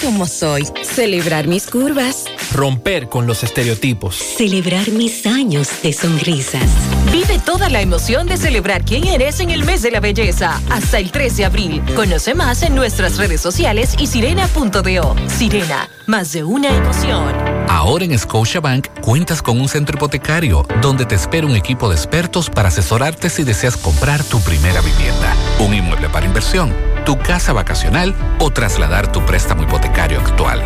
como soy. Celebrar mis curvas. Romper con los estereotipos. Celebrar mis años de sonrisas. Vive toda la emoción de celebrar quién eres en el mes de la belleza. Hasta el 13 de abril. Conoce más en nuestras redes sociales y sirena.do. Sirena, más de una emoción. Ahora en Scotiabank cuentas con un centro hipotecario donde te espera un equipo de expertos para asesorarte si deseas comprar tu primera vivienda, un inmueble para inversión, tu casa vacacional o trasladar tu préstamo hipotecario actual.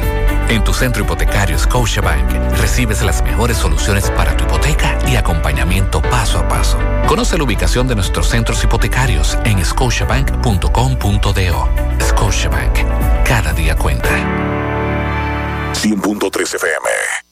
En tu centro hipotecario Scotiabank recibes las mejores soluciones para tu hipoteca y acompañamiento paso a paso. Conoce la ubicación de nuestros centros hipotecarios en scotiabank.com.do. Scotiabank, cada día cuenta. 100.3 FM.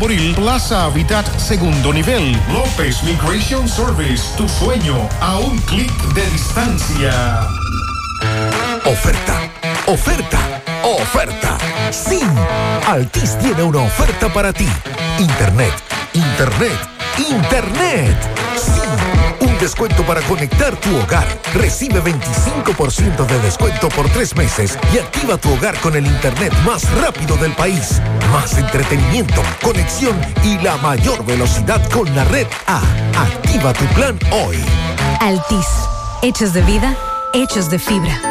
Tamboril, Plaza Habitat, segundo nivel. López Migration Service, tu sueño a un clic de distancia. Oferta, oferta, oferta. Sí, Altis tiene una oferta para ti. Internet, internet, internet. Sí, un descuento para conectar tu hogar. Recibe 25% de descuento por tres meses y activa tu hogar con el internet más rápido del país. Más entretenimiento, conexión y la mayor velocidad con la red A. Activa tu plan hoy. Altis, hechos de vida, hechos de fibra.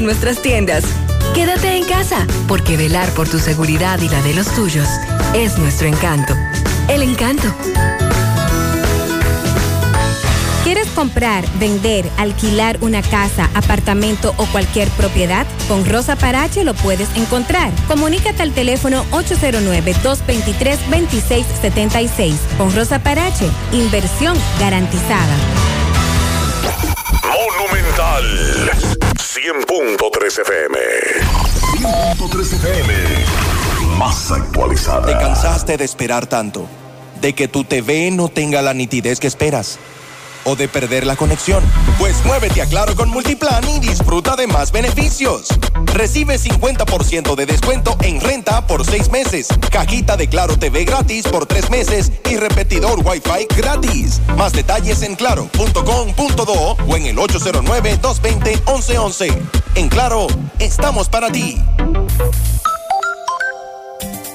nuestras tiendas. Quédate en casa, porque velar por tu seguridad y la de los tuyos es nuestro encanto. El encanto. ¿Quieres comprar, vender, alquilar una casa, apartamento o cualquier propiedad? Con Rosa Parache lo puedes encontrar. Comunícate al teléfono 809-223-2676. Con Rosa Parache, inversión garantizada. Monumental 100.3 FM. 100.3 FM. Más actualizada. ¿Te cansaste de esperar tanto? ¿De que tu TV no tenga la nitidez que esperas? ¿O de perder la conexión? Pues muévete a Claro con Multiplan y disfruta de más beneficios. Recibe 50% de descuento en renta por seis meses, cajita de Claro TV gratis por tres meses y repetidor Wi-Fi gratis. Más detalles en claro.com.do o en el 809-220-1111. En Claro, estamos para ti.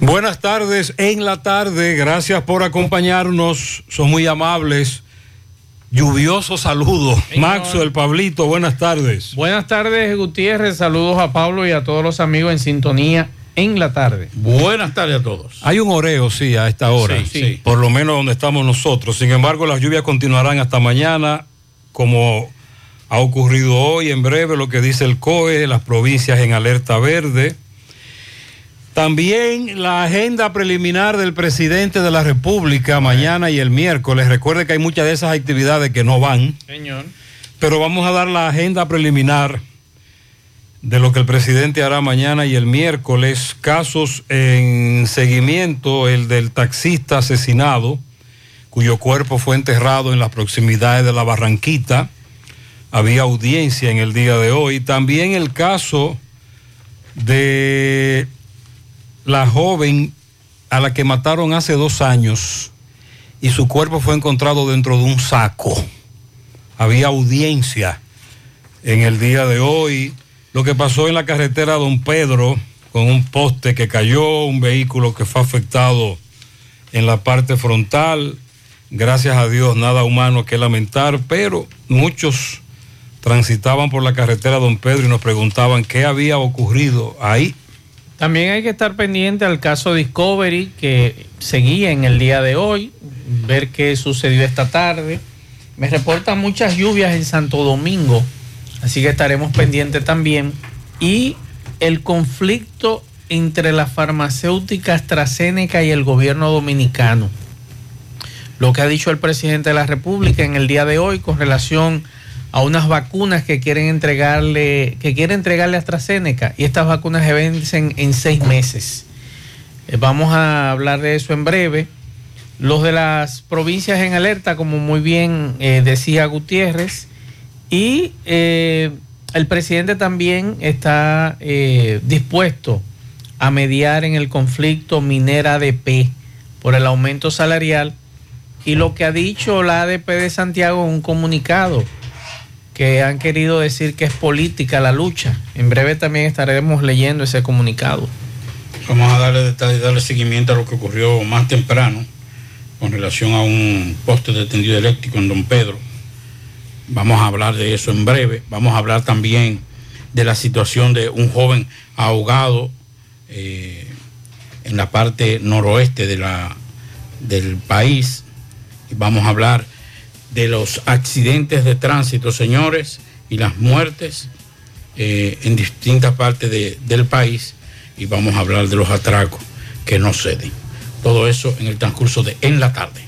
Buenas tardes en la tarde, gracias por acompañarnos, son muy amables. Lluvioso saludo. Maxo, el Pablito, buenas tardes. Buenas tardes, Gutiérrez, saludos a Pablo y a todos los amigos en sintonía en la tarde. Buenas tardes a todos. Hay un oreo, sí, a esta hora, Sí, sí. por lo menos donde estamos nosotros. Sin embargo, las lluvias continuarán hasta mañana, como ha ocurrido hoy, en breve, lo que dice el COE, las provincias en alerta verde. También la agenda preliminar del presidente de la República mañana y el miércoles. Recuerde que hay muchas de esas actividades que no van. Señor. Pero vamos a dar la agenda preliminar de lo que el presidente hará mañana y el miércoles. Casos en seguimiento, el del taxista asesinado, cuyo cuerpo fue enterrado en las proximidades de la Barranquita. Había audiencia en el día de hoy. También el caso de la joven a la que mataron hace dos años y su cuerpo fue encontrado dentro de un saco. Había audiencia en el día de hoy. Lo que pasó en la carretera Don Pedro con un poste que cayó, un vehículo que fue afectado en la parte frontal. Gracias a Dios, nada humano que lamentar, pero muchos transitaban por la carretera Don Pedro y nos preguntaban qué había ocurrido ahí. También hay que estar pendiente al caso Discovery que seguía en el día de hoy, ver qué sucedió esta tarde. Me reportan muchas lluvias en Santo Domingo, así que estaremos pendientes también. Y el conflicto entre la farmacéutica AstraZeneca y el gobierno dominicano. Lo que ha dicho el presidente de la República en el día de hoy con relación a unas vacunas que quieren entregarle, que quiere entregarle a AstraZeneca y estas vacunas se vencen en seis meses. Eh, vamos a hablar de eso en breve. Los de las provincias en alerta, como muy bien eh, decía Gutiérrez, y eh, el presidente también está dispuesto a mediar en el conflicto minera ADP por el aumento salarial y lo que ha dicho la ADP de Santiago en un comunicado que han querido decir que es política la lucha. En breve también estaremos leyendo ese comunicado. Vamos a darle, darle seguimiento a lo que ocurrió más temprano con relación a un poste de tendido eléctrico en Don Pedro. Vamos a hablar de eso en breve. Vamos a hablar también de la situación de un joven ahogado eh, en la parte noroeste de la, del país. Y vamos a hablar de los accidentes de tránsito, señores, y las muertes eh, en distintas partes del país y vamos a hablar de los atracos que no ceden. Todo eso en el transcurso de En la tarde.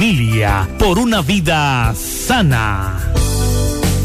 por una vida sana.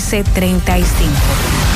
809-736-1335.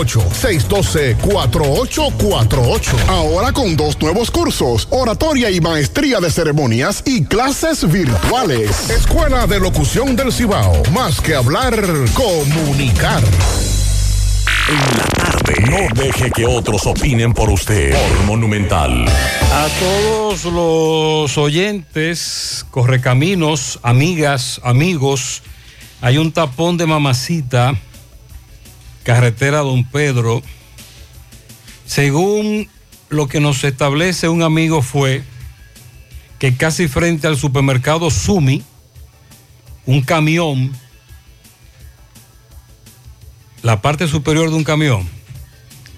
612-4848. Ahora con dos nuevos cursos, oratoria y maestría de ceremonias y clases virtuales. Escuela de Locución del Cibao. Más que hablar, comunicar. En la tarde. No deje que otros opinen por usted. Por Monumental. A todos los oyentes, correcaminos, amigas, amigos, hay un tapón de mamacita carretera Don Pedro, según lo que nos establece un amigo fue que casi frente al supermercado Sumi, un camión, la parte superior de un camión,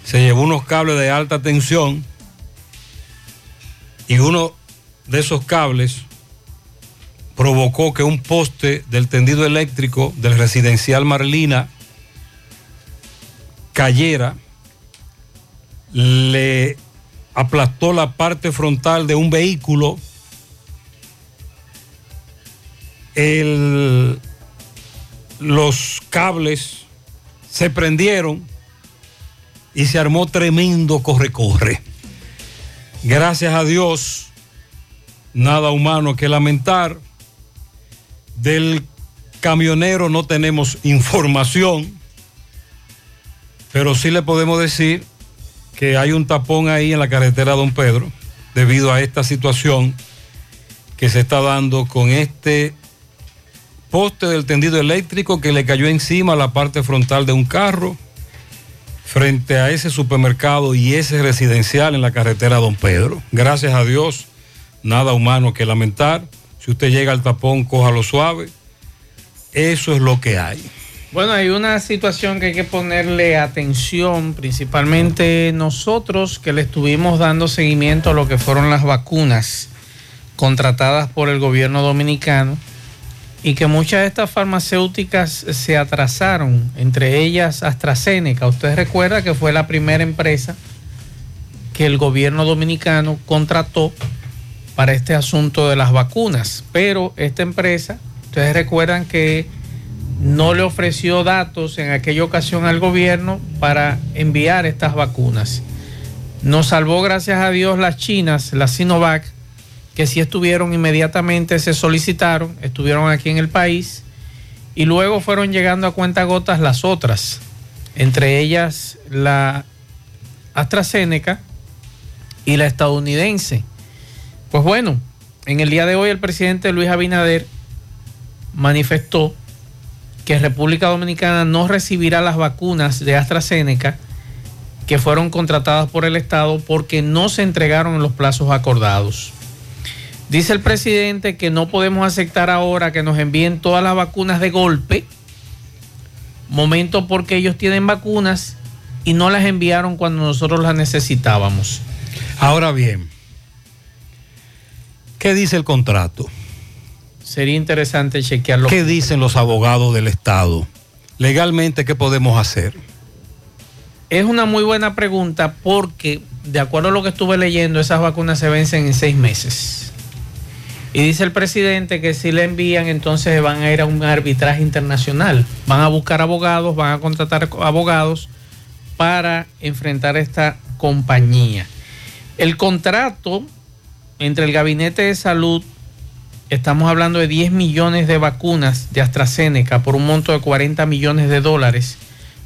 se llevó unos cables de alta tensión y uno de esos cables provocó que un poste del tendido eléctrico del residencial Marlina cayera, le aplastó la parte frontal de un vehículo, los cables se prendieron y se armó tremendo corre-corre. Gracias a Dios, nada humano que lamentar. Del camionero no tenemos información pero sí le podemos decir que hay un tapón ahí en la carretera Don Pedro debido a esta situación que se está dando con este poste del tendido eléctrico que le cayó encima a la parte frontal de un carro frente a ese supermercado y ese residencial en la carretera Don Pedro. Gracias a Dios, nada humano que lamentar. Si usted llega al tapón, cójalo suave. Eso es lo que hay. Bueno, hay una situación que hay que ponerle atención, principalmente nosotros que le estuvimos dando seguimiento a lo que fueron las vacunas contratadas por el gobierno dominicano y que muchas de estas farmacéuticas se atrasaron, entre ellas AstraZeneca. Usted recuerda que fue la primera empresa que el gobierno dominicano contrató para este asunto de las vacunas. Pero esta empresa, ustedes recuerdan que no le ofreció datos en aquella ocasión al gobierno para enviar estas vacunas. Nos salvó, gracias a Dios, las chinas, las Sinovac, que sí estuvieron inmediatamente, se solicitaron, estuvieron aquí en el país y luego fueron llegando a cuentagotas las otras, entre ellas la AstraZeneca y la estadounidense. Pues bueno, en el día de hoy el presidente Luis Abinader manifestó que República Dominicana no recibirá las vacunas de AstraZeneca que fueron contratadas por el Estado porque no se entregaron en los plazos acordados. Dice el presidente que no podemos aceptar ahora que nos envíen todas las vacunas de golpe, momento porque ellos tienen vacunas y no las enviaron cuando nosotros las necesitábamos. Ahora bien, ¿qué dice el contrato? Sería interesante chequearlo. ¿Qué dicen los abogados del Estado? Legalmente, ¿qué podemos hacer? Es una muy buena pregunta porque, de acuerdo a lo que estuve leyendo, esas vacunas se vencen en seis meses. Y dice el presidente que si le envían, entonces van a ir a un arbitraje internacional. Van a buscar abogados, van a contratar abogados para enfrentar esta compañía. El contrato entre el Gabinete de Salud, estamos hablando de 10 millones de vacunas de AstraZeneca por un monto de 40 millones de dólares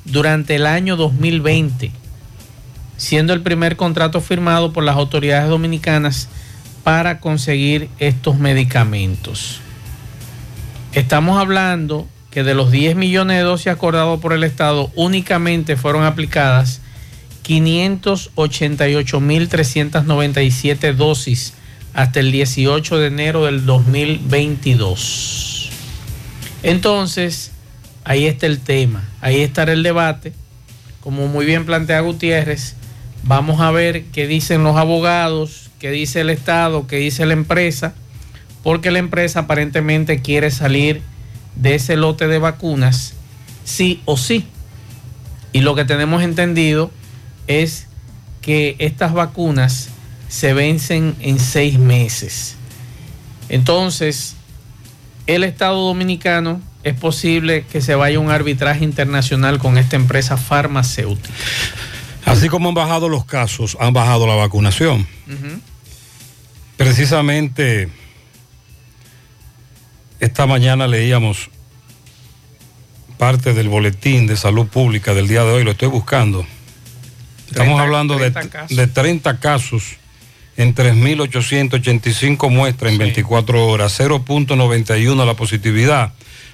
durante el año 2020, siendo el primer contrato firmado por las autoridades dominicanas para conseguir estos medicamentos. Estamos hablando que de los 10 millones de dosis acordados por el Estado, únicamente fueron aplicadas 588.397 dosis hasta el 18 de enero del 2022. Entonces, ahí está el tema, ahí estará el debate. Como muy bien plantea Gutiérrez, vamos a ver qué dicen los abogados, qué dice el Estado, qué dice la empresa, porque la empresa aparentemente quiere salir de ese lote de vacunas, sí o sí. Y lo que tenemos entendido es que estas vacunas se vencen en seis meses. Entonces, el Estado Dominicano es posible que se vaya a un arbitraje internacional con esta empresa farmacéutica. Así como han bajado los casos, han bajado la vacunación. Precisamente esta mañana leíamos parte del boletín de salud pública del día de hoy, lo estoy buscando. Estamos 30, hablando 30 de, casos. de 30 casos en 3.885 muestras en 24 horas, 0.91 la positividad.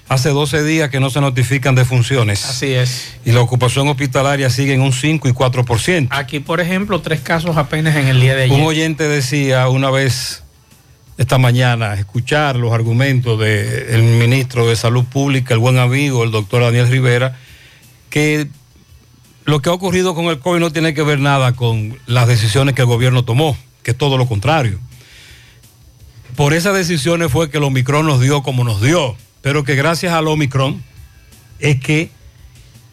Hace 12 días que no se notifican defunciones. Así es. Y la ocupación hospitalaria sigue en un 5 y 4%. Aquí, por ejemplo, tres casos apenas en el día de ayer. Un oyente decía una vez esta mañana, escuchar los argumentos del ministro de Salud Pública, el buen amigo, el doctor Daniel Rivera, que lo que ha ocurrido con el COVID no tiene que ver nada con las decisiones que el gobierno tomó, que todo lo contrario. Por esas decisiones fue que el Omicron nos dio como nos dio, pero que gracias al Omicron es que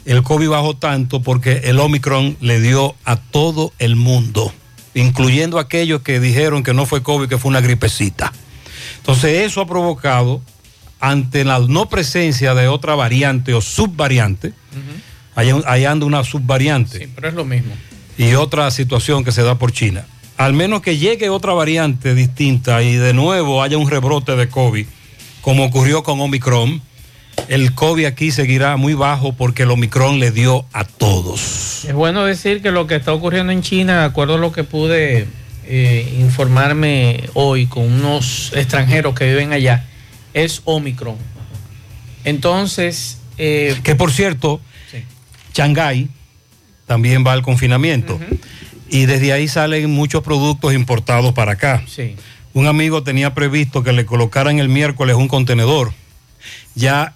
el COVID bajó tanto porque el Omicron le dio a todo el mundo, incluyendo aquellos que dijeron que no fue COVID, que fue una gripecita. Entonces eso ha provocado, ante la no presencia de otra variante o subvariante, anda una subvariante Pero es lo mismo. y otra situación que se da por China. Al menos que llegue otra variante distinta y de nuevo haya un rebrote de COVID, como ocurrió con Omicron, el COVID aquí seguirá muy bajo porque el Omicron le dio a todos. Es bueno decir que lo que está ocurriendo en China, de acuerdo a lo que pude eh, informarme hoy con unos extranjeros que viven allá, es Omicron. Entonces... eh, Que por cierto, Shanghái también va al confinamiento. Y desde ahí salen muchos productos importados para acá. Sí. Un amigo tenía previsto que le colocaran el miércoles un contenedor. Ya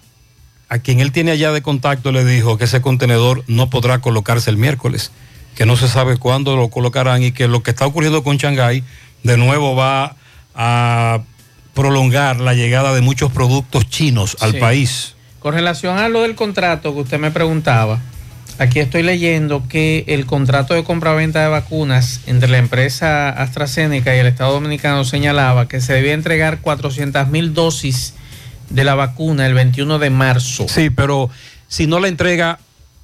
a quien él tiene allá de contacto le dijo que ese contenedor no podrá colocarse el miércoles, que no se sabe cuándo lo colocarán y que lo que está ocurriendo con Shanghái de nuevo va a prolongar la llegada de muchos productos chinos al Sí. país. Con relación a lo del contrato que usted me preguntaba, Aquí estoy leyendo que el contrato de compra-venta de vacunas entre la empresa AstraZeneca y el Estado Dominicano señalaba que se debía entregar 400 mil dosis de la vacuna el 21 de marzo. Sí, pero si no la entrega,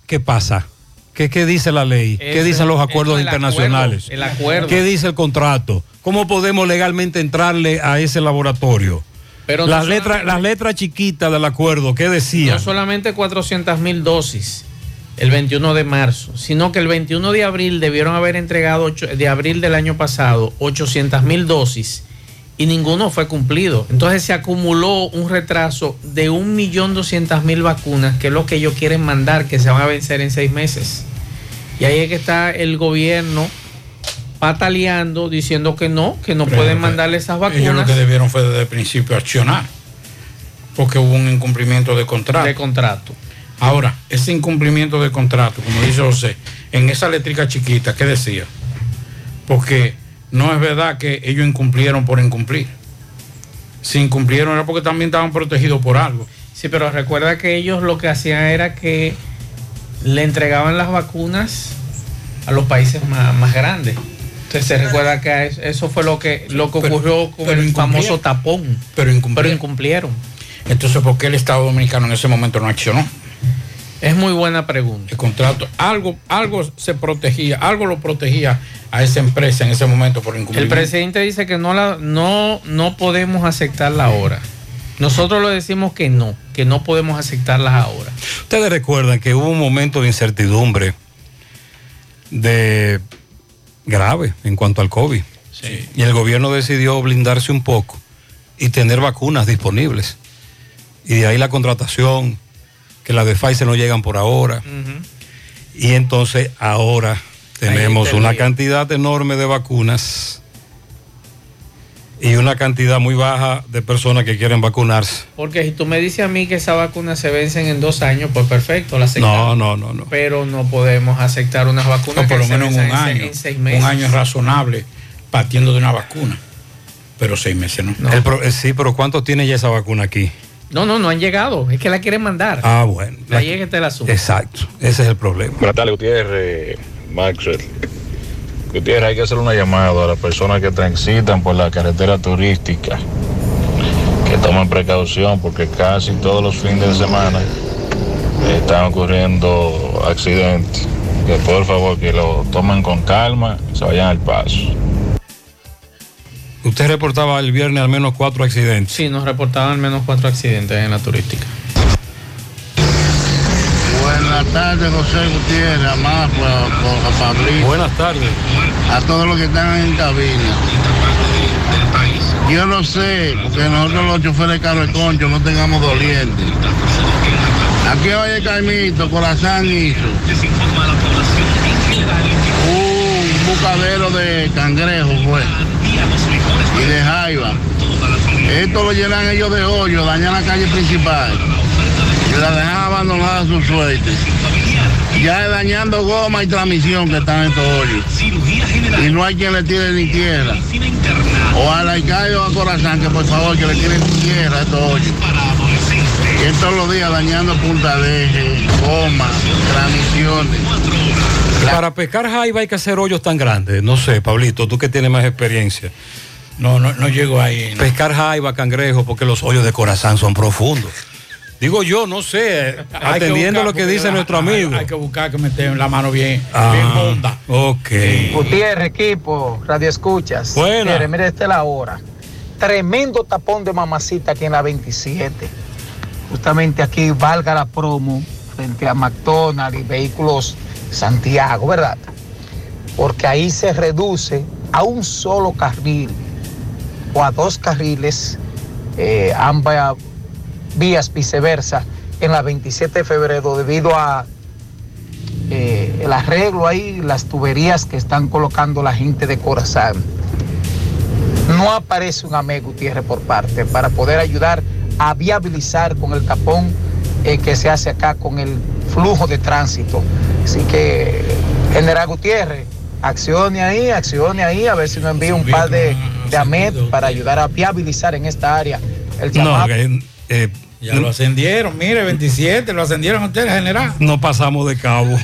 ¿qué pasa? ¿Qué, qué dice la ley? ¿Qué dicen los acuerdos el internacionales? acuerdo, el acuerdo. ¿Qué dice el contrato? ¿Cómo podemos legalmente entrarle a ese laboratorio? Pero no las, letras, las letras chiquitas del acuerdo, ¿qué decían? No solamente 400 mil dosis el 21 de marzo, sino que el 21 de abril debieron haber entregado, de abril del año pasado, 800 mil dosis y ninguno fue cumplido. Entonces se acumuló un retraso de 1.200.000 vacunas, que es lo que ellos quieren mandar, que se van a vencer en seis meses. Y ahí es que está el gobierno pataleando, diciendo que no, que no Pero pueden que- mandarle esas Ellos lo vacunas que debieron fue desde el principio accionar, porque hubo un incumplimiento de contrato. de contrato. Ahora, ese incumplimiento de contrato, como dice José, en esa eléctrica chiquita, ¿qué decía? Porque no es verdad que ellos incumplieron por incumplir. Si incumplieron era porque también estaban protegidos por algo. Sí, pero recuerda que ellos lo que hacían era que le entregaban las vacunas a los países más, más grandes. Entonces se recuerda que es- eso fue lo que lo que ocurrió con pero el famoso tapón. Pero incumplieron. Pero incumplieron. Entonces, ¿por qué el Estado Dominicano en ese momento no accionó? Es muy buena pregunta. El contrato, algo, algo se protegía, algo lo protegía a esa empresa en ese momento por El incumplimiento. presidente dice que no la no no podemos aceptarla ahora. Nosotros le decimos que no, que no podemos aceptarlas ahora. Ustedes recuerdan que hubo un momento de incertidumbre de grave en cuanto al COVID. Y el gobierno decidió blindarse un poco y tener vacunas disponibles. Y de ahí la contratación, que las de Pfizer no llegan por ahora. Y entonces ahora tenemos una cantidad enorme de vacunas y una cantidad muy baja de personas que quieren vacunarse. Porque si tú me dices a mí que esas vacunas se vencen en dos años, pues perfecto, la No, aceptamos. no, no, no. Pero no podemos aceptar unas vacunas No, por que lo se menos un en año. en seis meses. Un año es razonable partiendo de una vacuna. Pero seis meses no. El pro- eh, sí, pero ¿cuántos tiene ya esa vacuna aquí? No, no, no han llegado. Es que la quieren mandar. Ah, bueno. Ahí es que está el asunto. Exacto, ese es el problema. Buenas tardes, Gutiérrez, Maxwell. Gutiérrez, hay que hacer una llamada a las personas que transitan por la carretera turística, que tomen precaución porque casi todos los fines de semana están ocurriendo accidentes. Que por favor que lo tomen con calma y se vayan al paso. Usted reportaba el viernes al menos cuatro accidentes. Sí, nos reportaban al menos cuatro accidentes en la turística. Buenas tardes, José Gutiérrez, por Pablito. Buenas tardes. A todos los que están en cabina. Yo no sé, porque nosotros los choferes de carro de concho no tengamos dolientes. Aquí oye Caimito, Corazán hizo un bucadero de cangrejo fue y de jaiba. Esto lo llenan ellos de hoyo, dañan la calle principal y la dejan abandonada a su suerte. Ya dañando goma y transmisión que están estos hoyos. Y no hay quien le tire ni tierra. O al alcalde o a Corazán que por favor que le tiren tierra a estos hoyos. Y todos los días dañando punta de goma, transmisiones. Para pescar jaiba hay que hacer hoyos tan grandes. No sé, Pablito, tú que tienes más experiencia. No, no, no llego ahí. Pescar jaiba, cangrejo, porque los hoyos de corazón son profundos. Digo yo, no sé, Hay que atendiendo buscar, lo que dice nuestro amigo. Hay que buscar que meter la mano bien, Ah, bien honda. Ok. Gutiérrez, equipo, radio escuchas. Buena. Gutiérrez, mire, esta es la hora. Tremendo tapón de mamacita aquí en la 27. Justamente aquí valga la promo frente a McDonald's y vehículos Santiago, ¿verdad? Porque ahí se reduce a un solo carril o a dos carriles, eh, ambas vías viceversa, en la 27 de febrero debido a eh, el arreglo ahí, las tuberías que están colocando la gente de Corazán. No aparece un AME Gutiérrez por parte para poder ayudar a viabilizar con el tapón eh, que se hace acá con el flujo de tránsito. Así que, General Gutiérrez, accione ahí, accione ahí, a ver si nos envía un par de, de AMET para ayudar a viabilizar en esta área el No, que, eh, Ya lo ascendieron, mire, 27, lo ascendieron a ustedes, general. No pasamos de cabo.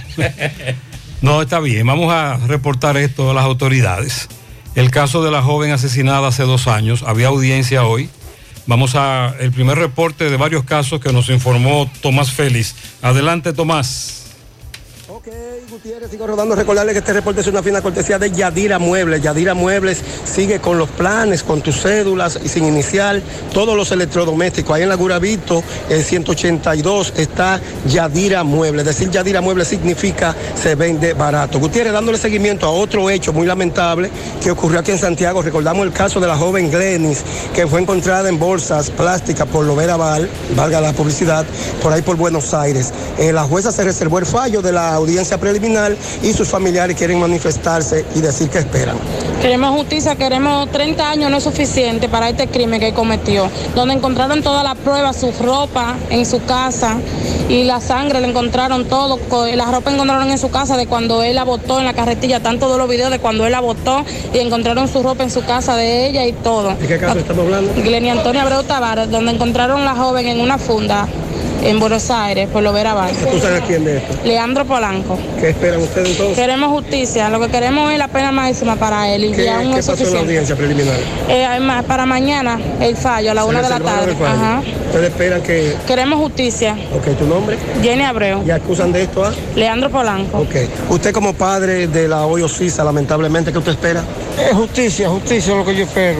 no, está bien, vamos a reportar esto a las autoridades. El caso de la joven asesinada hace dos años, había audiencia hoy. Vamos a el primer reporte de varios casos que nos informó Tomás Félix. Adelante, Tomás. Gutiérrez, sigo rodando. Recordarle que este reporte es una fina cortesía de Yadira Muebles. Yadira Muebles sigue con los planes, con tus cédulas y sin inicial, todos los electrodomésticos. Ahí en la Guravito, el 182, está Yadira Muebles. Decir Yadira Muebles significa se vende barato. Gutiérrez, dándole seguimiento a otro hecho muy lamentable que ocurrió aquí en Santiago. Recordamos el caso de la joven Glenis, que fue encontrada en bolsas plásticas por Lovera Val, valga la publicidad, por ahí por Buenos Aires. Eh, la jueza se reservó el fallo de la audiencia preliminar y sus familiares quieren manifestarse y decir que esperan. Queremos justicia, queremos 30 años, no es suficiente para este crimen que cometió, donde encontraron todas las pruebas, su ropa en su casa y la sangre le encontraron todo, la ropa encontraron en su casa de cuando él la botó en la carretilla, están todos los videos de cuando él la botó y encontraron su ropa en su casa de ella y todo. ¿De qué caso estamos hablando? Glenia Antonia Abreu Tavares, donde encontraron la joven en una funda en Buenos Aires, por lo ver ¿Tú sabes quién de esto? Leandro Polanco. ¿Qué esperan ustedes entonces? Queremos justicia, lo que queremos es la pena máxima para él. Y ¿Qué, ya ¿qué pasó en la audiencia preliminar? Eh, para mañana el fallo, a la una de la tarde. Ajá. ¿Ustedes esperan que...? Queremos justicia. Ok, ¿tu nombre? Jenny Abreu. ¿Y acusan de esto a...? Leandro Polanco. Ok. Usted como padre de la Hoyo Sisa, lamentablemente, ¿qué usted espera? Es justicia, justicia es lo que yo espero.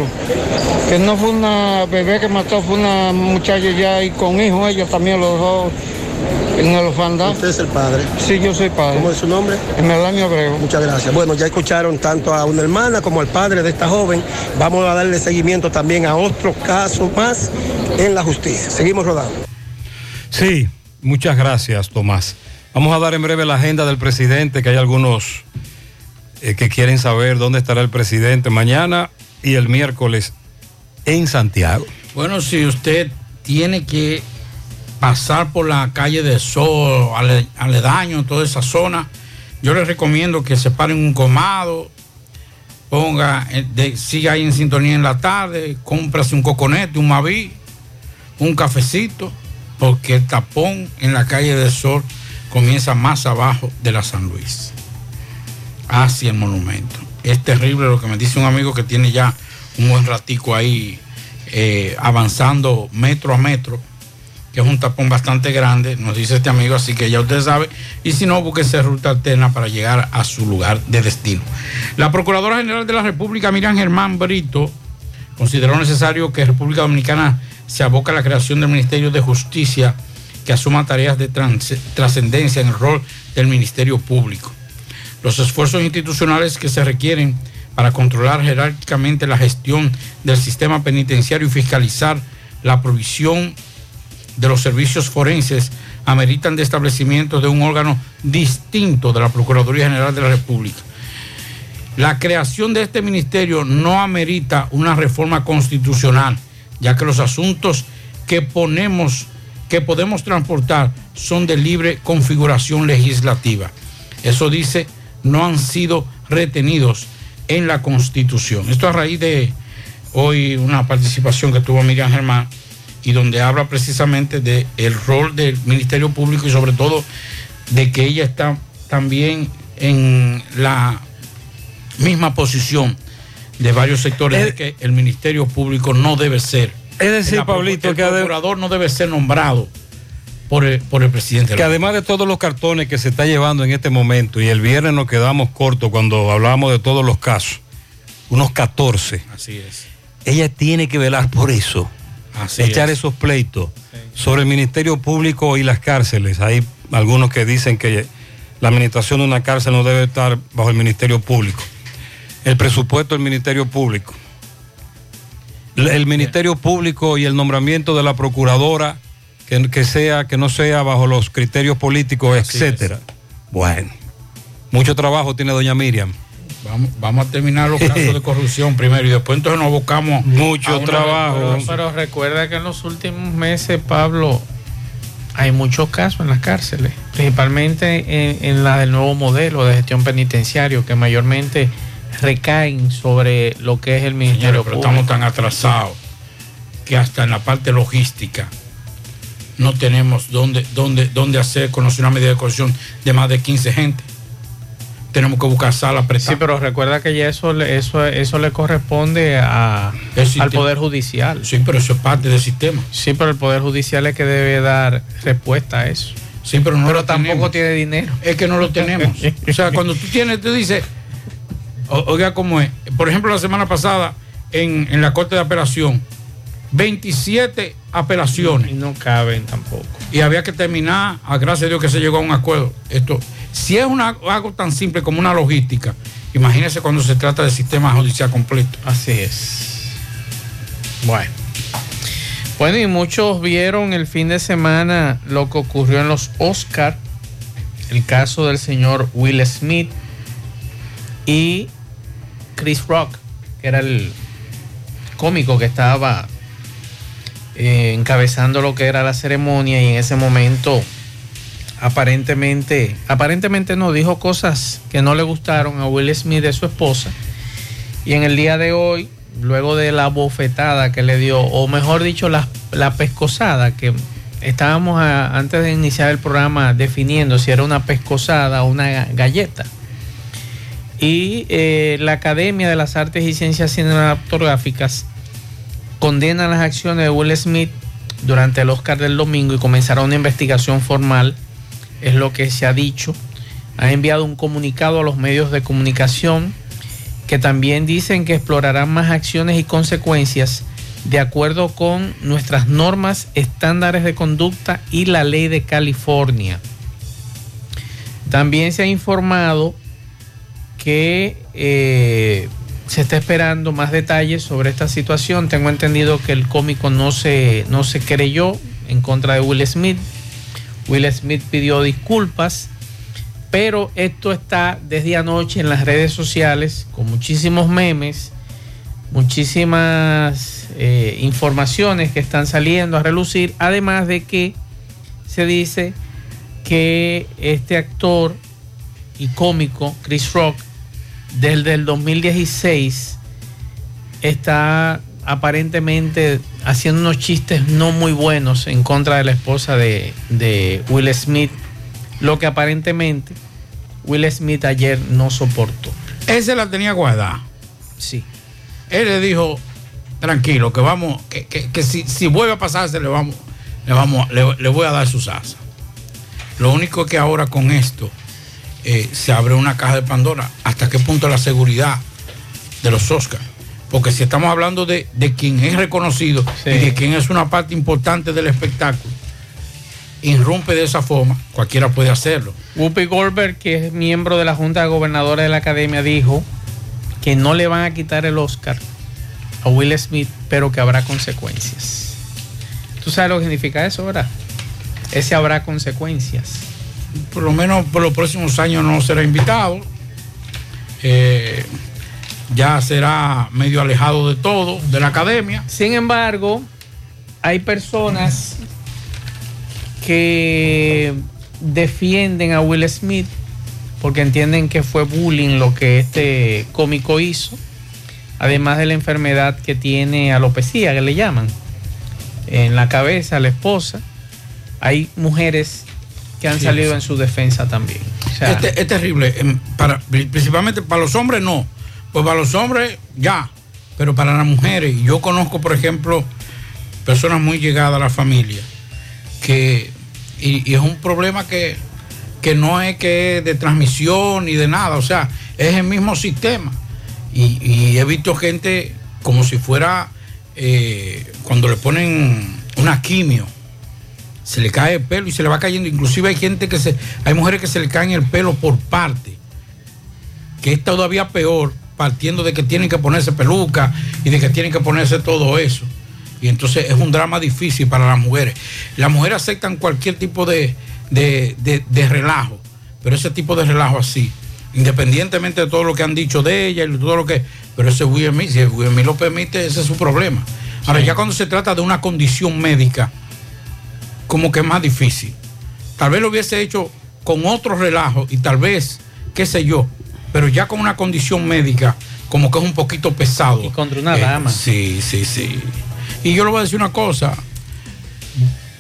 Que no fue una bebé que mató, fue una muchacha ya y con hijos, ella también los dos en el orfandad. ¿Usted es el padre? Sí, yo soy padre. ¿Cómo es su nombre? Melanio Abreu. Muchas gracias. Bueno, ya escucharon tanto a una hermana como al padre de esta joven. Vamos a darle seguimiento también a otros casos más en la justicia. Seguimos rodando. Sí, muchas gracias, Tomás. Vamos a dar en breve la agenda del presidente, que hay algunos eh, que quieren saber dónde estará el presidente mañana y el miércoles en Santiago. Bueno, si usted tiene que pasar por la calle de Sol, aledaño, toda esa zona, yo les recomiendo que se paren un comado, ponga, eh, siga ahí en sintonía en la tarde, cómprase un coconete, un maví, un cafecito, porque el tapón en la calle del Sol comienza más abajo de la San Luis, hacia el monumento. Es terrible lo que me dice un amigo que tiene ya un buen ratico ahí eh, avanzando metro a metro es un tapón bastante grande, nos dice este amigo, así que ya usted sabe, y si no, búsquese ruta alterna para llegar a su lugar de destino. La Procuradora General de la República, Miriam Germán Brito, consideró necesario que República Dominicana se aboque a la creación del Ministerio de Justicia que asuma tareas de trascendencia en el rol del Ministerio Público. Los esfuerzos institucionales que se requieren para controlar jerárquicamente la gestión del sistema penitenciario y fiscalizar la provisión de los servicios forenses ameritan de establecimiento de un órgano distinto de la Procuraduría General de la República. La creación de este ministerio no amerita una reforma constitucional, ya que los asuntos que ponemos, que podemos transportar son de libre configuración legislativa. Eso dice, no han sido retenidos en la Constitución. Esto a raíz de hoy una participación que tuvo Miriam Germán y donde habla precisamente del el rol del Ministerio Público y sobre todo de que ella está también en la misma posición de varios sectores de que el Ministerio Público no debe ser. Es decir, Pablito, el que el procurador no debe ser nombrado por el, por el presidente. Que además de todos los cartones que se está llevando en este momento, y el viernes nos quedamos cortos cuando hablábamos de todos los casos, unos 14. Así es. Ella tiene que velar por eso echar esos pleitos sobre el Ministerio Público y las cárceles. Hay algunos que dicen que la administración de una cárcel no debe estar bajo el Ministerio Público. El presupuesto del Ministerio Público. El Ministerio Público y el nombramiento de la procuradora que, sea, que no sea bajo los criterios políticos, etcétera. Bueno, mucho trabajo tiene doña Miriam. Vamos, a terminar los casos de corrupción primero y después entonces nos buscamos mucho trabajo. Pero, recuerda que en los últimos meses, Pablo, hay muchos casos en las cárceles, principalmente en, la del nuevo modelo de gestión penitenciario, que mayormente recaen sobre lo que es el Ministerio pero estamos tan atrasados que hasta en la parte logística no tenemos dónde, dónde, dónde hacer conocer una medida de coerción de más de 15 gente. Tenemos que buscar sala prestada. Sí, pero recuerda que ya eso, le- eso, eso le corresponde a, al Poder Judicial. Sí, pero eso es parte del sistema. Sí, pero el Poder Judicial es que debe dar respuesta a eso. Sí, pero no lo tampoco tenemos. tiene dinero. Es que no lo tenemos. o sea, cuando tú tienes, tú dices, oiga cómo es. Por ejemplo, la semana pasada en, en la Corte de Apelación, 27 apelaciones. Y no caben tampoco. Y había que terminar, a gracias a Dios que se llegó a un acuerdo. Esto, si es algo tan simple como una logística, imagínese cuando se trata del sistema judicial completo. Así es. Bueno. Bueno, y muchos vieron el fin de semana lo que ocurrió en los Oscar, el caso del señor Will Smith y Chris Rock, que era el cómico que estaba eh, encabezando lo que era la ceremonia y en ese momento aparentemente, aparentemente no dijo cosas que no le gustaron a Will Smith de su esposa. Y en el día de hoy, luego de la bofetada que le dio, o mejor dicho, la, la pescosada, que estábamos antes de iniciar el programa definiendo si era una pescosada o una galleta. Y eh, la Academia de las Artes y Ciencias Cinematográficas condena las acciones de Will Smith durante el Oscar del domingo y comenzará una investigación formal, es lo que se ha dicho. Ha enviado un comunicado a los medios de comunicación que también dicen que explorarán más acciones y consecuencias de acuerdo con nuestras normas, estándares de conducta y la ley de California. También se ha informado que eh, se está esperando más detalles sobre esta situación. Tengo entendido que el cómico no se, no se creyó en contra de Will Smith. Will Smith pidió disculpas, pero esto está desde anoche en las redes sociales con muchísimos memes, muchísimas eh, informaciones que están saliendo a relucir, además de que se dice que este actor y cómico, Chris Rock, desde el 2016 está aparentemente haciendo unos chistes no muy buenos en contra de la esposa de, de Will Smith, lo que aparentemente Will Smith ayer no soportó. Ese la tenía guardada. Sí. Él le dijo, tranquilo, que vamos, que, que- que si, si vuelve a pasarse, le vamos, le vamos, le, le voy a dar su salsa. Lo único que ahora con esto eh, se abre una caja de Pandora. ¿Hasta qué punto la seguridad de los Oscars? Porque si estamos hablando de, de quien es reconocido y de quien es una parte importante del espectáculo, irrumpe de esa forma, cualquiera puede hacerlo. Whoopi Goldberg, que es miembro de la Junta de Gobernadores de la Academia, dijo que no le van a quitar el Oscar a Will Smith, pero que habrá consecuencias. ¿Tú sabes lo que significa eso, verdad? Ese habrá consecuencias. por lo menos por los próximos años no será invitado. Eh, ya será medio alejado de todo, de la academia. Sin embargo, hay personas que defienden a Will Smith porque entienden que fue bullying lo que este cómico hizo, además de la enfermedad que tiene alopecia, que le llaman, en la cabeza, la esposa. Hay mujeres que han Sí, salido sí. en su defensa también. O sea, Este- es terrible. em, Para, principalmente para los hombres no. Pues para los hombres ya. Pero para las mujeres, yo conozco, por ejemplo, personas muy llegadas a la familia. Que, y, es un problema que, que no es que es de transmisión ni de nada. O sea, es el mismo sistema. Y, y he visto gente como si fuera eh, cuando le ponen una quimio se le cae el pelo y se le va cayendo. Inclusive hay gente que se, hay mujeres que se le caen el pelo por parte, que es todavía peor, partiendo de que tienen que ponerse peluca y de que tienen que ponerse todo eso. Y entonces es un drama difícil para las mujeres. Las mujeres aceptan cualquier tipo de, de, de- de relajo, pero ese tipo de relajo así, independientemente de todo lo que han dicho de ella y todo lo que, pero ese Will si el Will lo permite, ese es su problema. Ahora, ya cuando se trata de una condición médica, como que es más difícil. Tal vez lo hubiese hecho con otro relajo y tal vez, qué sé yo, pero ya con una condición médica, como que es un poquito pesado. Y contra una dama. Sí, sí, sí. Y yo le voy a decir una cosa.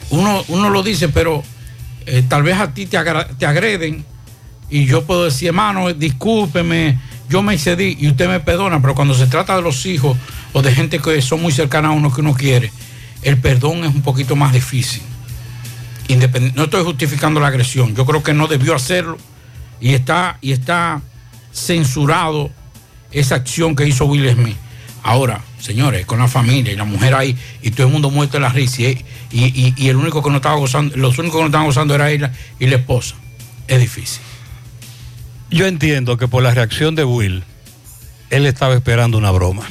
uno, uno lo dice, pero eh, tal vez a ti te, te agreden y yo puedo decir, hermano, discúlpeme, yo me excedí y usted me perdona, pero cuando se trata de los hijos o de gente que son muy cercana a uno que uno quiere, el perdón es un poquito más difícil. Independ- no estoy justificando la agresión, yo creo que no debió hacerlo y está, y está censurado esa acción que hizo Will Smith. Ahora, señores, con la familia y la mujer ahí y todo el mundo muerto de la risa y, y- y- y el único que no estaba gozando, los únicos que no estaban gozando era ella y la esposa. Es difícil. Yo entiendo que por la reacción de Will, él estaba esperando una broma.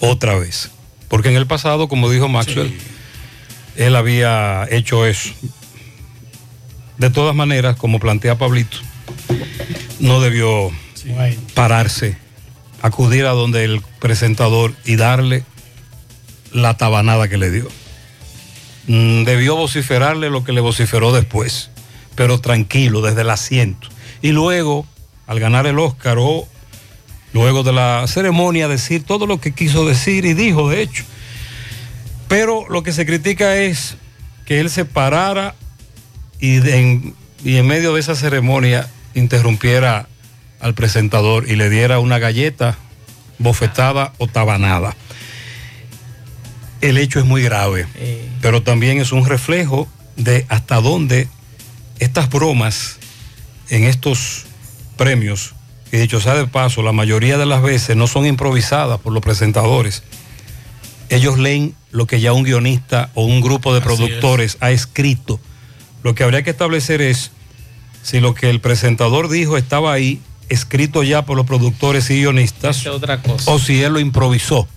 Otra vez. Porque en el pasado, como dijo Maxwell, él había hecho eso. De todas maneras, como plantea Pablito, no debió pararse, acudir a donde el presentador y darle la tabanada que le dio. Mm, Debió vociferarle lo que le vociferó después, pero tranquilo, desde el asiento. Y luego, al ganar el Oscar o luego de la ceremonia, decir todo lo que quiso decir y dijo, de hecho. Pero lo que se critica es que él se parara y, de- en, y en medio de esa ceremonia interrumpiera al presentador y le diera una galleta, bofetada o tabanada. El hecho es muy grave, pero también es un reflejo de hasta dónde estas bromas en estos premios, que dicho sea de paso, la mayoría de las veces no son improvisadas por los presentadores. Ellos leen lo que ya un guionista o un grupo de Así productores ha escrito. Lo que habría que establecer es si lo que el presentador dijo estaba ahí, escrito ya por los productores y guionistas, otra cosa. o si él lo improvisó.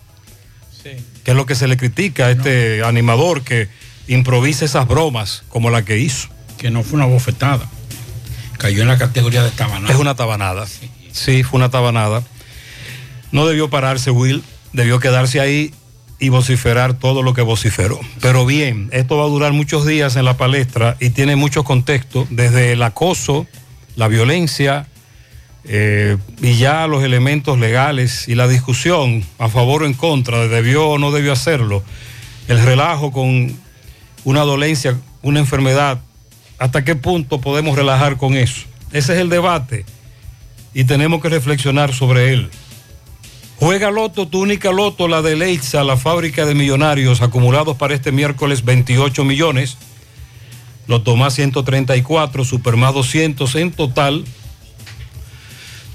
Que es lo que se le critica a este animador que improvisa esas bromas como la que hizo. Que no fue una bofetada. Cayó en la categoría de tabanada. Es una tabanada. Sí, fue una tabanada. No debió pararse Will, debió quedarse ahí y vociferar todo lo que vociferó. Pero bien, esto va a durar muchos días en la palestra y tiene muchos contextos, desde el acoso, la violencia eh, y ya los elementos legales y la discusión a favor o en contra, de debió o no debió hacerlo, el relajo con una dolencia, una enfermedad, hasta qué punto podemos relajar con eso. Ese es el debate y tenemos que reflexionar sobre él. Juega Loto, tu única Loto, la de Leitza, la fábrica de millonarios acumulados para este miércoles 28 millones. Loto más 134, Super más 200 en total.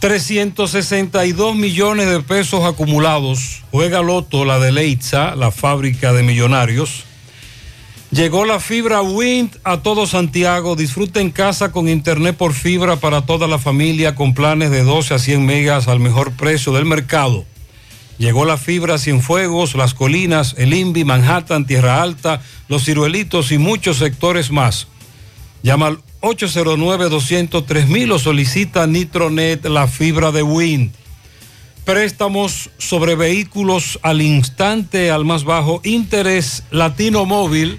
362 millones de pesos acumulados. Juega Loto, la de Leitza, la fábrica de millonarios. Llegó la fibra Wind a todo Santiago. Disfruta en casa con internet por fibra para toda la familia con planes de 12 a 100 megas al mejor precio del mercado. Llegó la fibra Cienfuegos, Las Colinas, El Invi, Manhattan, Tierra Alta, Los Ciruelitos y muchos sectores más. Llama al 809-203 o solicita Nitronet, la fibra de Wind. Préstamos sobre vehículos al instante, al más bajo interés, Latino Móvil,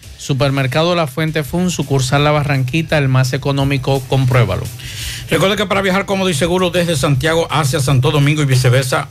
Supermercado La Fuente Fund, sucursal La Barranquita, el más económico, compruébalo. Recuerda que para viajar cómodo y seguro desde Santiago hacia Santo Domingo y viceversa,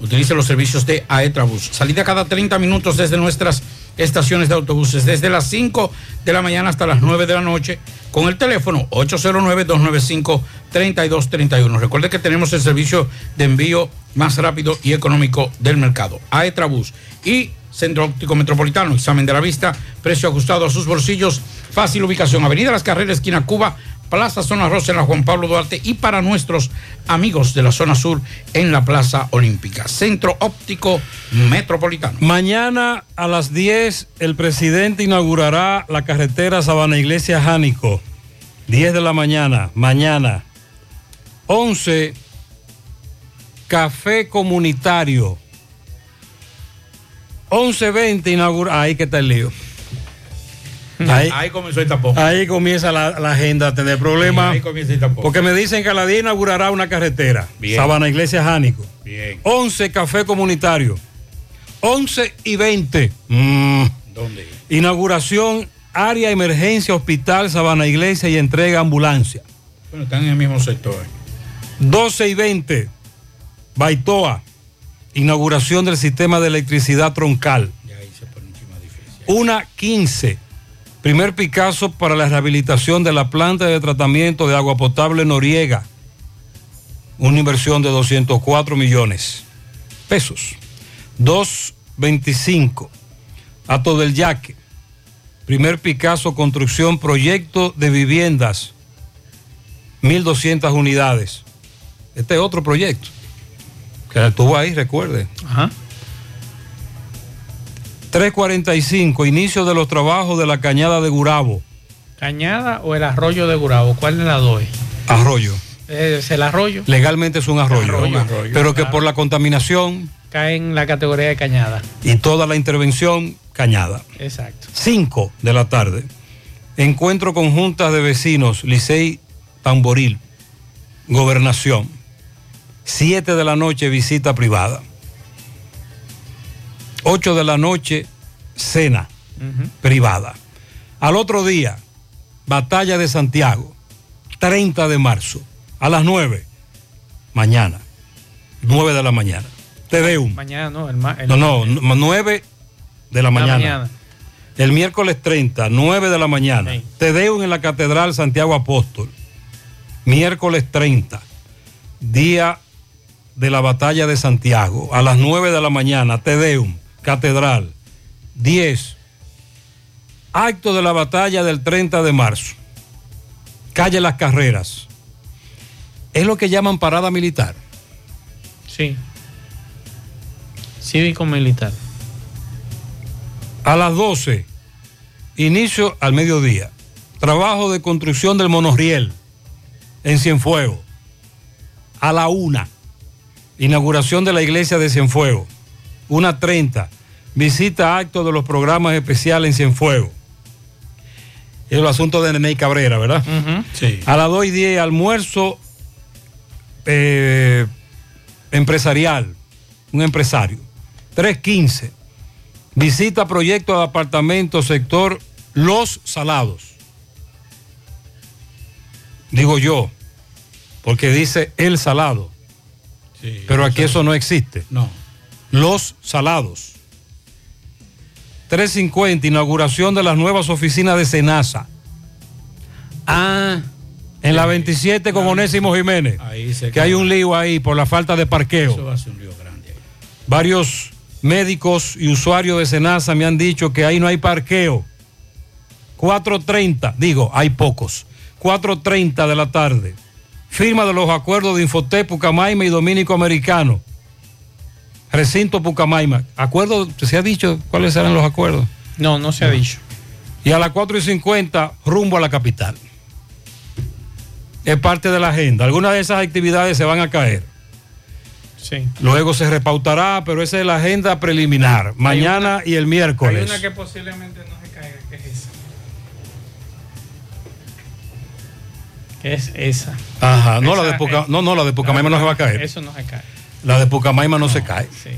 utilice los servicios de Aetrabús. Salida cada 30 minutos desde nuestras estaciones de autobuses, desde las 5 de la mañana hasta las 9 de la noche, con el teléfono 809-295-3231. Recuerde que tenemos el servicio de envío más rápido y económico del mercado. Aetrabús y Centro Óptico Metropolitano, examen de la vista, precio ajustado a sus bolsillos, fácil ubicación, Avenida Las Carreras, esquina Cuba, Plaza Zona Rosa en la Juan Pablo Duarte y para nuestros amigos de la zona sur en la Plaza Olímpica. Centro Óptico Metropolitano. Mañana a las 10 el presidente inaugurará la carretera Sabana Iglesia Jánico. 10 de la mañana, mañana. 11, café comunitario. 11.20 inaugura... Ahí que está el lío. Ahí, Ahí comenzó el tapón. ahí comienza la, la agenda a tener problemas. Ahí comienza el tapón. Porque me dicen que a la día inaugurará una carretera. Bien. Sabana Iglesia Jánico. Bien. 11 café comunitario. 11 y 20. Mm. ¿Dónde? Inauguración, área emergencia, hospital, Sabana Iglesia y entrega ambulancia. Bueno, están en el mismo sector. 12 y 20. Baitoa. Inauguración del sistema de electricidad troncal. Una 15. Primer Picasso para la rehabilitación de la planta de tratamiento de agua potable Noriega. Una inversión de 204 millones pesos. 225. Ato del Yaque. Primer Picasso construcción proyecto de viviendas. 1.200 unidades. Este es otro proyecto. Que estuvo ahí, recuerde. Ajá. 345, inicio de los trabajos de la cañada de Gurabo. ¿Cañada o el arroyo de Gurabo? ¿Cuál de las dos? Arroyo. Es el arroyo. Legalmente es un arroyo. Arroyo, arroyo, pero que por la contaminación Cae en la categoría de cañada. y toda la intervención, cañada. Exacto. 5 de la tarde. Encuentro con juntas de vecinos, Licey Tamboril, Gobernación. 7 de la noche, visita privada. 8 de la noche, cena privada. Al otro día, batalla de Santiago, 30 de marzo, a las 9, mañana, 9 de la mañana. Tedeum. Mañana no, el, el- No, no, 9 de la La mañana. mañana. El miércoles 30, 9 de la mañana. Tedeum en la Catedral Santiago Apóstol. Miércoles 30, día de la batalla de Santiago. A las 9 de la mañana, Tedeum, Catedral. 10, acto de la batalla del 30 de marzo. Calle Las Carreras. Es lo que llaman parada militar. Sí. Cívico militar. A las 12, inicio al mediodía. Trabajo de construcción del monorriel en Cienfuegos. A la una, inauguración de la iglesia de Cienfuegos. Una 30, visita acto de los programas especiales en Cienfuegos. Es el asunto de Nene Cabrera, ¿verdad? Sí. A las 2 y 10, almuerzo eh, empresarial, un empresario. 3.15, visita proyecto de apartamento sector Los Salados. Digo yo, porque dice El Salado, Sí, pero aquí eso no existe. No. Los Salados. 3.50, inauguración de las nuevas oficinas de Senasa. Ah, en la 27 con Onésimo Jiménez. Ahí se Que hay un lío ahí por la falta de parqueo. Eso va a ser un lío grande. Varios médicos y usuarios de Senasa me han dicho que ahí no hay parqueo. 4.30, digo, hay pocos. 4.30 de la tarde. Firma de los acuerdos de Infotep, Pucamaima y Dominico Americano. Recinto Pucamaima. ¿Acuerdo? ¿Se ha dicho cuáles serán los acuerdos? No, no se ha dicho. Y a las 4 y 50, rumbo a la capital. Es parte de la agenda. Algunas de esas actividades se van a caer. Sí. Luego se repautará, pero esa es la agenda preliminar. Mañana y el miércoles. Hay una que posiblemente no es esa? Ajá, no, la de eh, no, no, la de Pucamaima no se va a caer. Eso no se cae. La de Pucamaima no, se cae. Sí.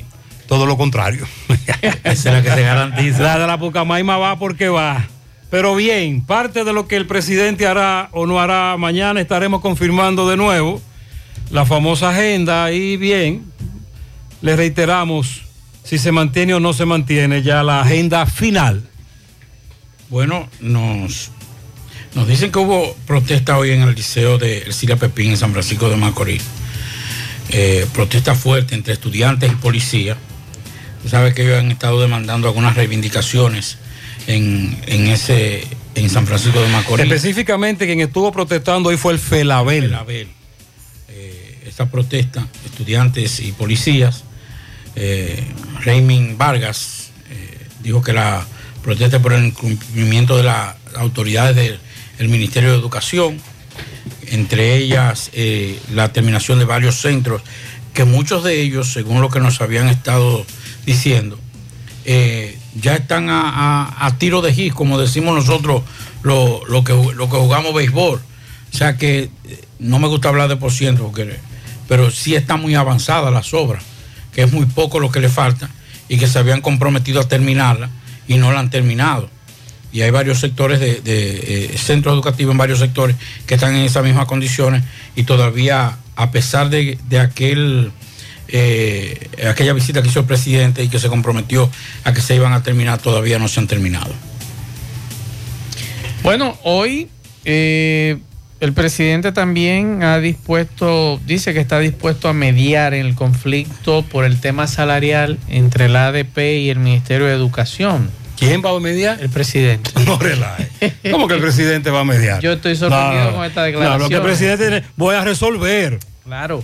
Todo lo contrario. Esa es la que se garantiza. La de la Pucamaima va porque va. Pero bien, parte de lo que el presidente hará o no hará mañana estaremos confirmando de nuevo la famosa agenda y bien, le reiteramos si se mantiene o no se mantiene ya la agenda final. Bueno, nos, nos dicen que hubo protesta hoy en el liceo de Ercilia Pepín en San Francisco de Macorís. Eh, protesta fuerte entre estudiantes y policía. Tú sabes que ellos han estado demandando algunas reivindicaciones en, en ese en San Francisco de Macorís. Específicamente quien estuvo protestando hoy fue el Felabel. Felabel. Eh, esta protesta, estudiantes y policías, eh, Raymond Vargas eh, dijo que la protesta por el incumplimiento de las autoridades del el Ministerio de Educación, entre ellas eh, la terminación de varios centros, que muchos de ellos, según lo que nos habían estado diciendo, eh, ya están a, tiro de gis, como decimos nosotros, lo, lo que, lo que jugamos béisbol. O sea que eh, no me gusta hablar de por ciento, pero sí está muy avanzada las obras, que es muy poco lo que le falta y que se habían comprometido a terminarla y no la han terminado. Y hay varios sectores de, de, eh, centros educativos en varios sectores que están en esas mismas condiciones y todavía, a pesar de, aquel eh, aquella visita que hizo el presidente y que se comprometió a que se iban a terminar, todavía no se han terminado. Bueno, hoy eh, el presidente también ha dispuesto, dice que está dispuesto a mediar el conflicto por el tema salarial entre la ADP y el Ministerio de Educación. ¿Quién va a mediar? El presidente. No relaje. ¿Cómo que el presidente va a mediar? Yo estoy sorprendido No, con esta No, declaración. lo que el presidente tiene, voy a resolver. Claro.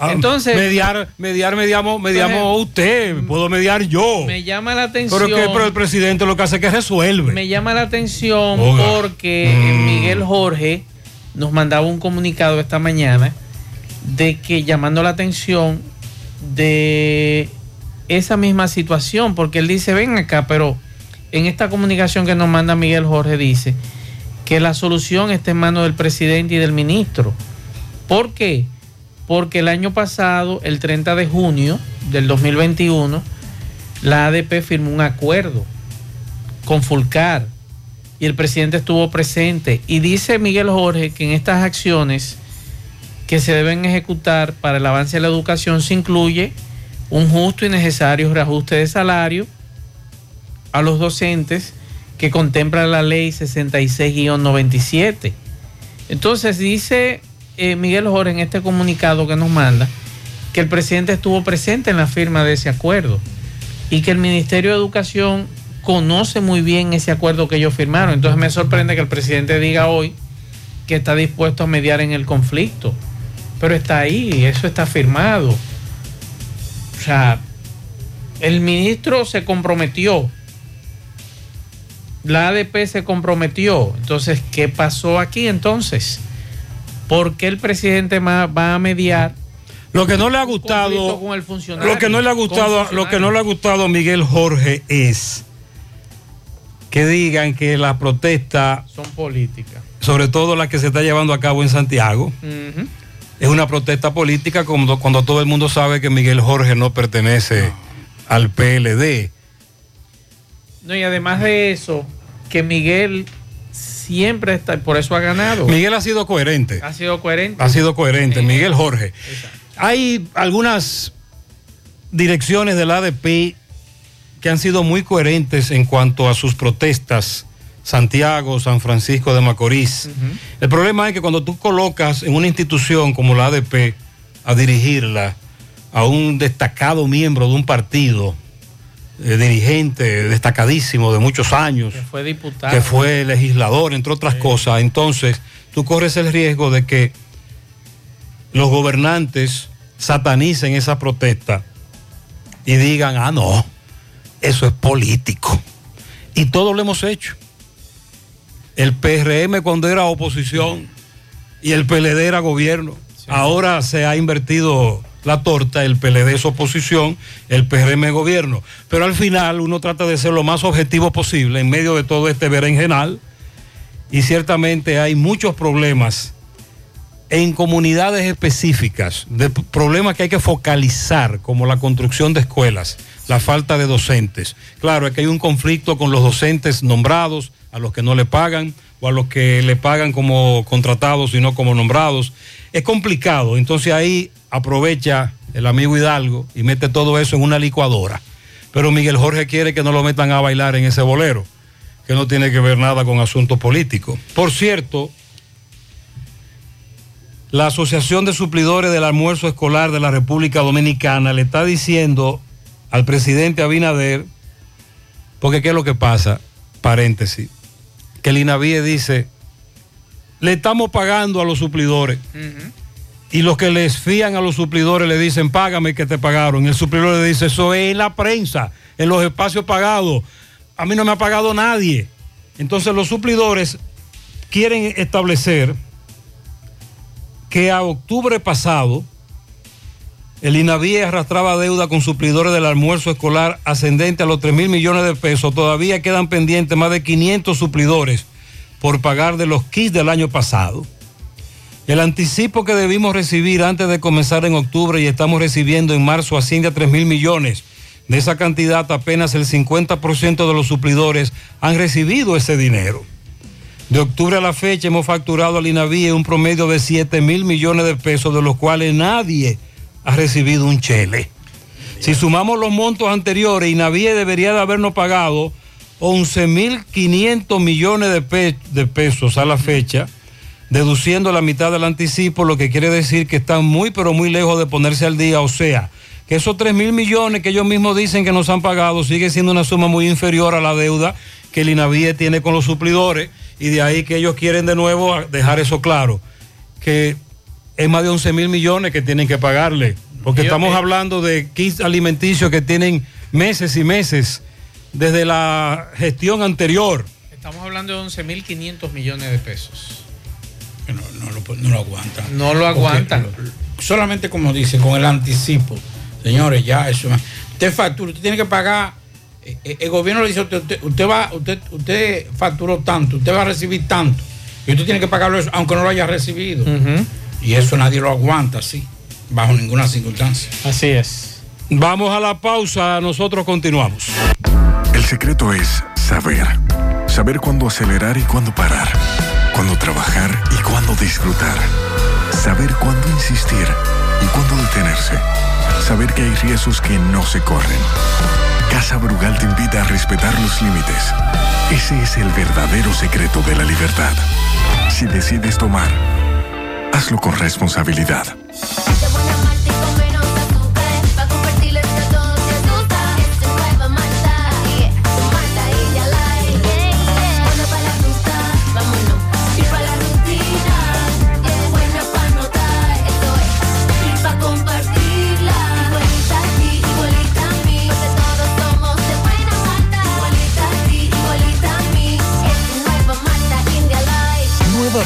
Ah, Entonces- mediar, mediar, mediamos, mediamos usted, puedo mediar yo. Me llama la atención. Pero, que, pero el presidente lo que hace es que resuelve. Me llama la atención porque Mm. Miguel Jorge nos mandaba un comunicado esta mañana de que llamando la atención de esa misma situación, porque él dice, ven acá, pero en esta comunicación que nos manda Miguel Jorge dice que la solución está en manos del presidente y del ministro. ¿Por qué? Porque el año pasado, el 30 de junio del 2021, la ADP firmó un acuerdo con Fulcar y el presidente estuvo presente. Y dice Miguel Jorge que en estas acciones que se deben ejecutar para el avance de la educación se incluye un justo y necesario reajuste de salario a los docentes que contempla la ley 66-97. Entonces dice eh, Miguel Jorge en este comunicado que nos manda que el presidente estuvo presente en la firma de ese acuerdo y que el Ministerio de Educación conoce muy bien ese acuerdo que ellos firmaron. Entonces me sorprende que el presidente diga hoy que está dispuesto a mediar en el conflicto. Pero está ahí, eso está firmado. O sea, el ministro se comprometió. La ADP se comprometió. Entonces, ¿qué pasó aquí entonces? ¿Por qué el presidente va a mediar? Lo que no le ha gustado, con el funcionario, lo que no le ha gustado, lo que no le ha gustado a Miguel Jorge es que digan que la protesta, Son políticas. sobre todo la que se está llevando a cabo en Santiago, es una protesta política cuando, cuando todo el mundo sabe que Miguel Jorge no pertenece al PLD. No, y además de eso, que Miguel siempre está, por eso ha ganado. Miguel ha sido coherente. Ha sido coherente. Ha sido coherente, Miguel Jorge. Hay algunas direcciones del ADP que han sido muy coherentes en cuanto a sus protestas. Santiago, San Francisco de Macorís. El problema es que cuando tú colocas en una institución como la ADP a dirigirla a un destacado miembro de un partido, eh, dirigente destacadísimo de muchos años, Que fue diputado. que fue legislador, entre otras cosas. Entonces, tú corres el riesgo de que los gobernantes satanicen esa protesta y digan, ah, no, eso es político. Y todo lo hemos hecho. El PRM cuando era oposición y el PLD era gobierno. Ahora se ha invertido la torta, el PLD es oposición, el PRM gobierno. Pero al final uno trata de ser lo más objetivo posible en medio de todo este berenjenal. Y ciertamente hay muchos problemas en comunidades específicas, de problemas que hay que focalizar, como la construcción de escuelas, la falta de docentes. Claro, es que hay un conflicto con los docentes nombrados, a los que no le pagan, o a los que le pagan como contratados y no como nombrados. Es complicado, entonces ahí aprovecha el amigo Hidalgo y mete todo eso en una licuadora. Pero Miguel Jorge quiere que no lo metan a bailar en ese bolero, que no tiene que ver nada con asuntos políticos. Por cierto, la Asociación de Suplidores del Almuerzo Escolar de la República Dominicana le está diciendo al presidente Abinader, porque ¿qué es lo que pasa? Paréntesis, que el INAVIE dice, le estamos pagando a los suplidores. Y los que les fían a los suplidores le dicen, págame que te pagaron. Y el suplidor le dice, eso es en la prensa, en los espacios pagados. A mí no me ha pagado nadie. Entonces los suplidores quieren establecer que a octubre pasado El INAVIE arrastraba deuda con suplidores del almuerzo escolar ascendente a los 3 mil millones de pesos. Todavía quedan pendientes más de 500 suplidores por pagar de los kits del año pasado. El anticipo que debimos recibir antes de comenzar en octubre y estamos recibiendo en marzo asciende a 3 mil millones. De esa cantidad, apenas el 50% de los suplidores han recibido ese dinero. De octubre a la fecha hemos facturado al INAVIE un promedio de 7 mil millones de pesos, de los cuales nadie ha recibido un chele. Si sumamos los montos anteriores, INAVIE debería de habernos pagado 11.500 millones de, pe- de pesos a la fecha, deduciendo la mitad del anticipo, lo que quiere decir que están muy, pero muy lejos de ponerse al día. O sea, que esos 3 mil millones que ellos mismos dicen que nos han pagado sigue siendo una suma muy inferior a la deuda que el INAVIE tiene con los suplidores y de ahí que ellos quieren de nuevo dejar eso claro, que es más de 11 mil millones que tienen que pagarle, porque estamos eh, hablando de kits alimenticios que tienen meses y meses desde la gestión anterior. Estamos hablando de 11.500 millones de pesos. No lo, no lo aguantan. No lo aguantan. Porque solamente como dice, con el anticipo. Señores, ya eso. Usted factura, usted tiene que pagar. eh, eh, El gobierno le dice, usted, usted, usted va, usted, usted facturó tanto, usted va a recibir tanto. Y usted tiene que pagarlo eso, aunque no lo haya recibido. Y eso nadie lo aguanta así, bajo ninguna circunstancia. Así es. Vamos a la pausa, nosotros continuamos. El secreto es saber. Saber cuándo acelerar y cuándo parar. Cuándo trabajar y cuándo disfrutar. Saber cuándo insistir y cuándo detenerse. Saber que hay riesgos que no se corren. Casa Brugal te invita a respetar los límites. Ese es el verdadero secreto de la libertad. Si decides tomar, hazlo con responsabilidad.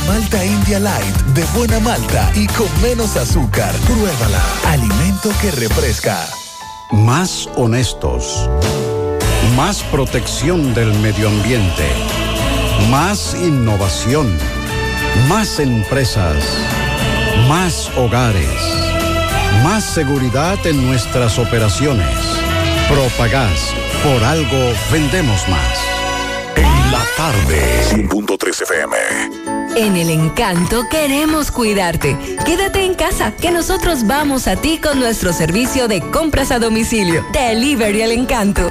Malta India Light, de buena malta y con menos azúcar. Pruébala. Alimento que refresca. Más honestos. Más protección del medio ambiente. Más innovación. Más empresas. Más hogares. Más seguridad en nuestras operaciones. Propagás. Por algo vendemos más. En la tarde. 100.3 FM. En el encanto queremos cuidarte. Quédate en casa, que nosotros vamos a ti con nuestro servicio de compras a domicilio. Delivery al encanto.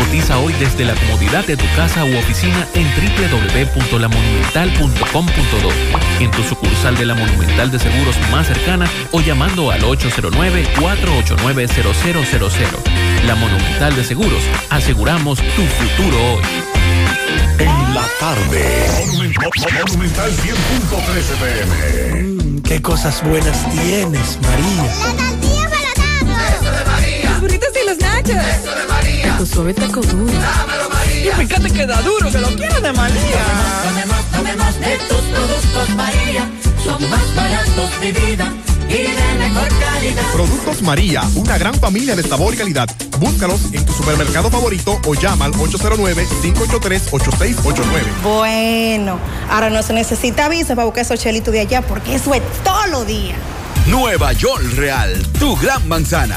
Cotiza hoy desde la comodidad de tu casa u oficina en www.lamonumental.com.do, en tu sucursal de la Monumental de Seguros más cercana o llamando al 809-489-0000. La Monumental de Seguros, aseguramos tu futuro hoy. En la tarde. Monumental 100.13 FM. Qué cosas buenas tienes, María. Eso de María. Los burritos y los nachos. Eso de María. Tu suave taco duro. Dámelo, María. Y fíjate que da duro, que lo quiero de María. Tomemos, tomemos de tus productos, María. Son más baratos de vida y de mejor calidad. Productos María, una gran familia de sabor y calidad. Búscalos en tu supermercado favorito o llama al 809-583-8689. Bueno, ahora no se necesita visa para buscar esos chelitos de allá porque eso es todo lo día. Nueva York Real, tu gran manzana.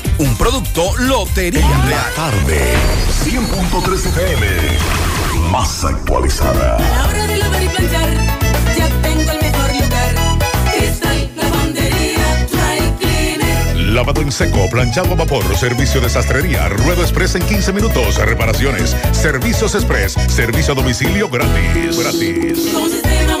Un producto Lotería Real. Tarde, 100.3 FM. Más actualizada. la hora de lavar y planchar, ya tengo el mejor lugar. Cristal, lavandería, dry cleaner. Lavado en seco, planchado a vapor, servicio de sastrería, ruedo express en 15 minutos, reparaciones, servicios express, servicio a domicilio gratis. Gratis. Con sistema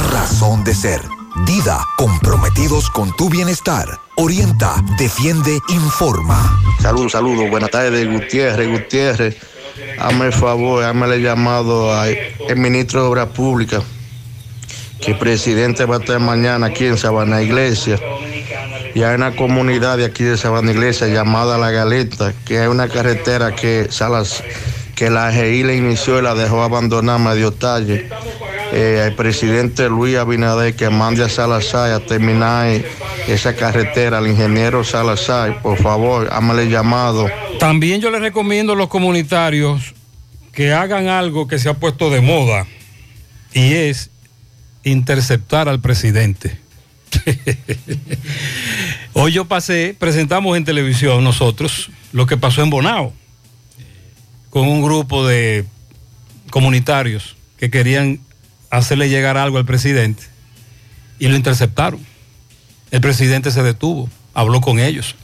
razón de ser. Dida, comprometidos con tu bienestar. Orienta, defiende, informa. Saludos, saludos. Buenas tardes, Gutiérrez, Gutiérrez. Hazme el favor, hazme el llamado al ministro de Obras Públicas, que el presidente va a estar mañana aquí en Sabana Iglesia. Y hay una comunidad de aquí de Sabana Iglesia llamada La Galeta, que hay una carretera que Salas, que la GI la inició y la dejó abandonar medio talle. Eh, el presidente Luis Abinader que mande a Salazar a terminar esa carretera, al ingeniero Salazar, por favor, hámale llamado. También yo les recomiendo a los comunitarios que hagan algo que se ha puesto de moda y es interceptar al presidente. Hoy yo pasé, presentamos en televisión nosotros lo que pasó en Bonao con un grupo de comunitarios que querían hacerle llegar algo al presidente y lo interceptaron. El presidente se detuvo, habló con ellos.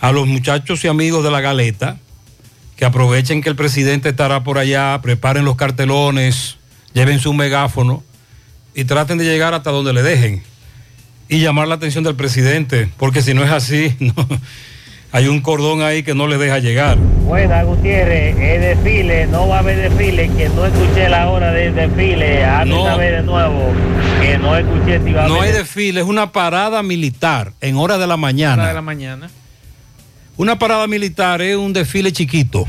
A los muchachos y amigos de la galeta, que aprovechen que el presidente estará por allá, preparen los cartelones, lleven su megáfono y traten de llegar hasta donde le dejen y llamar la atención del presidente, porque si no es así, no, hay un cordón ahí que no le deja llegar. Buena, Gutiérrez, el desfile, no va a haber desfile, que no escuché la hora del desfile, a No. saber de nuevo, que no escuché si va a No hay haber desfile, es una parada militar en hora de la mañana. Hora de la mañana. Una parada militar es un desfile chiquito.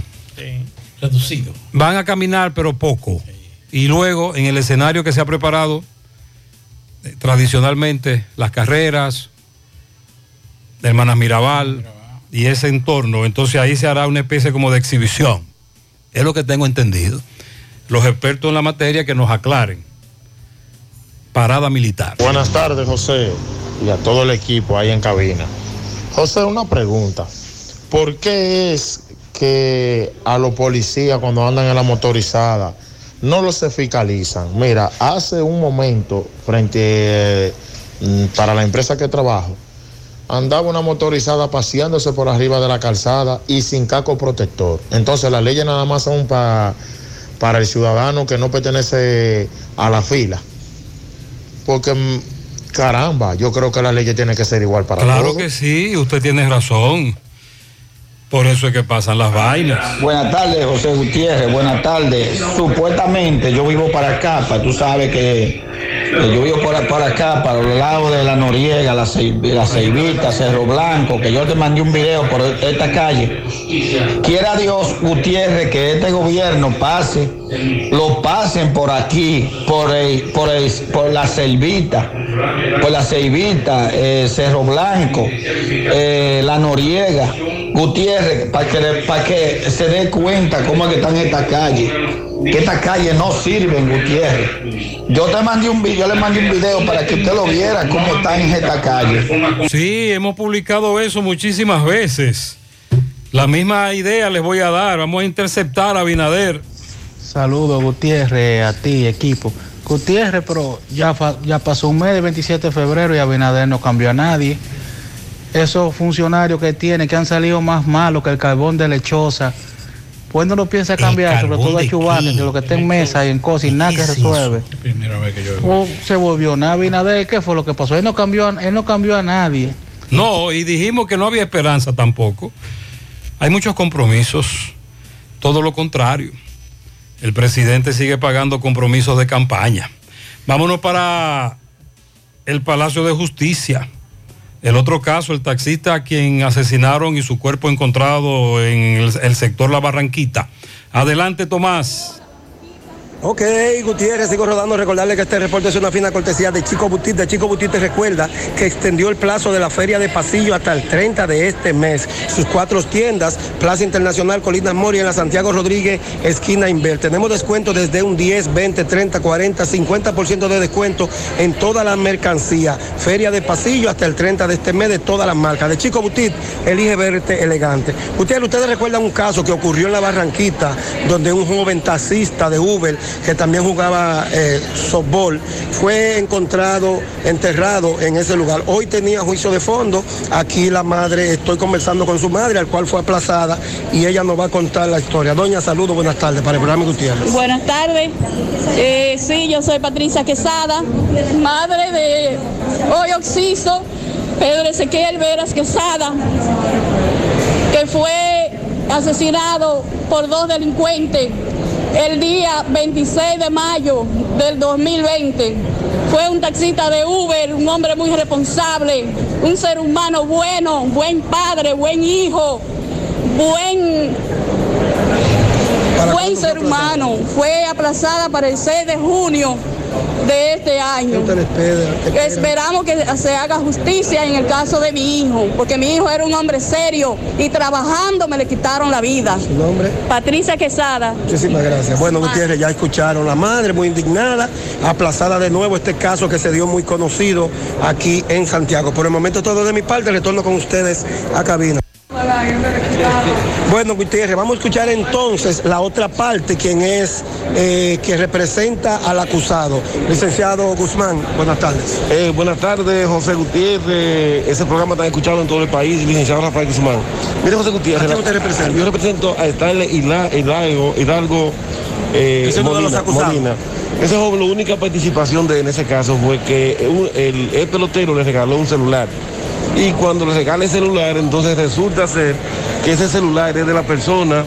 Reducido. Van a caminar, pero poco. Y luego, en el escenario que se ha preparado, eh, tradicionalmente, las carreras, de Hermanas Mirabal y ese entorno, entonces ahí se hará una especie como de exhibición. Es lo que tengo entendido. Los expertos en la materia que nos aclaren. Parada militar. Buenas tardes, José, y a todo el equipo ahí en cabina. José, una pregunta. ¿Por qué es que a los policías cuando andan en la motorizada no los se fiscalizan? Mira, hace un momento, frente mm, para la empresa que trabajo, andaba una motorizada paseándose por arriba de la calzada y sin caco protector. Entonces las leyes nada más son pa- para el ciudadano que no pertenece a la fila. Porque, mm, caramba, yo creo que la ley tiene que ser igual para Claro todos. que sí, usted tiene razón. Por eso es que pasan las vainas. Buenas tardes, José Gutiérrez. Buenas tardes. Supuestamente yo vivo para acá, para tú sabes que yo vivo por, acá, para los lados de la Noriega, la, la Ceibita, Cerro Blanco, que yo te mandé un video por esta calle. Quiera Dios, Gutiérrez, que este gobierno pase, lo pasen por aquí, por, el- por, el- por la Ceibita, por la Ceibita, eh, Cerro Blanco, eh, la Noriega. Gutiérrez, para que, para que se dé cuenta cómo es que están estas calles. Que estas calles no sirven, Gutiérrez. Yo te mandé un video, yo le mandé un video para que usted lo viera cómo están en esta calle. Sí, hemos publicado eso muchísimas veces. La misma idea les voy a dar. Vamos a interceptar a Binader. Saludos, Gutiérrez, a ti, equipo. Gutiérrez, pero ya, ya pasó un mes, el 27 de febrero, y Abinader no cambió a nadie. Esos funcionarios que tiene, que han salido más malos que el carbón de lechosa, pues no lo piensa cambiar, sobre todo a Chubán, de lo que está en mesa y en cosas y nada que resuelve. Primera vez que yo O se volvió nada, Abinader, ¿qué fue lo que pasó? Él no cambió, a- él no cambió a nadie. No, y dijimos que no había esperanza tampoco. Hay muchos compromisos. Todo lo contrario. El presidente sigue pagando compromisos de campaña. Vámonos para el Palacio de Justicia. El otro caso, el taxista a quien asesinaron y su cuerpo encontrado en el, el sector La Barranquita. Adelante, Tomás. Ok, Gutiérrez, sigo rodando. Recordarle que este reporte es una fina cortesía de Chico Butit. De Chico Butit te recuerda que extendió el plazo de la feria de pasillo hasta el 30 de este mes. Sus cuatro tiendas, Plaza Internacional, Colinas Mori, en la Santiago Rodríguez, esquina Inver. Tenemos descuento desde un 10, 20, 30, 40, 50% de descuento en toda la mercancía. Feria de pasillo hasta el 30 de este mes de todas las marcas. De Chico Butit, elige verte elegante. Ustedes, ustedes recuerdan un caso que ocurrió en la Barranquita, donde un joven taxista de Uber que también jugaba eh, softball, fue encontrado enterrado en ese lugar. Hoy tenía juicio de fondo. Aquí la madre, estoy conversando con su madre, al cual fue aplazada, y ella nos va a contar la historia. Doña, saludos, buenas tardes para el programa Gutiérrez. Buenas tardes. Eh, sí, yo soy Patricia Quesada, madre de hoy Oxiso, Pedro Ezequiel Veras Quesada, que fue asesinado por dos delincuentes el día 26 de mayo del 2020. Fue un taxista de Uber, un hombre muy responsable, un ser humano bueno, buen padre, buen hijo, buen buen ser humano. Fue aplazada para el 6 de junio de este año. Esperamos que se haga justicia en el caso de mi hijo, porque mi hijo era un hombre serio y trabajando me le quitaron la vida. ¿Su nombre? Patricia Quesada. Muchísimas gracias. Bueno, Gutiérrez, ya escucharon la madre muy indignada, aplazada de nuevo este caso que se dio muy conocido aquí en Santiago. Por el momento todo de mi parte, retorno con ustedes a cabina. Bueno, Gutiérrez, vamos a escuchar entonces la otra parte, quien es, eh, que representa al acusado. Licenciado Guzmán, buenas tardes. Eh, buenas tardes, José Gutiérrez. Ese programa está escuchado en todo el país, licenciado Rafael Guzmán. Mire, José Gutiérrez. ¿A quién usted representa? Yo represento a Estarle Hidalgo, Hidalgo eh, Ese es uno de los Molina, acusados. Molina. Ese joven, la única participación de en ese caso fue que un- el, el pelotero le regaló un celular. Y cuando le regala el celular, entonces resulta ser que ese celular es de la persona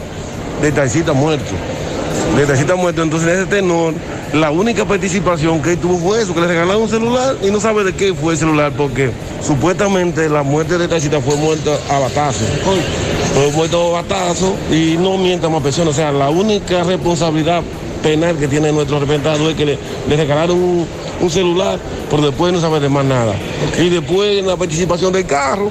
de taxista muerto. De taxista muerto. Entonces, en ese tenor, la única participación que tuvo fue eso, que le regalaron un celular y no sabe de qué fue el celular, porque supuestamente la muerte de taxista fue muerta a batazo. Fue muerto a batazo y no mienta más personas. O sea, la única responsabilidad penal que tiene nuestro representado es que le, le regalaron un, un celular, pero después no sabe de más nada. Y después en la participación del carro,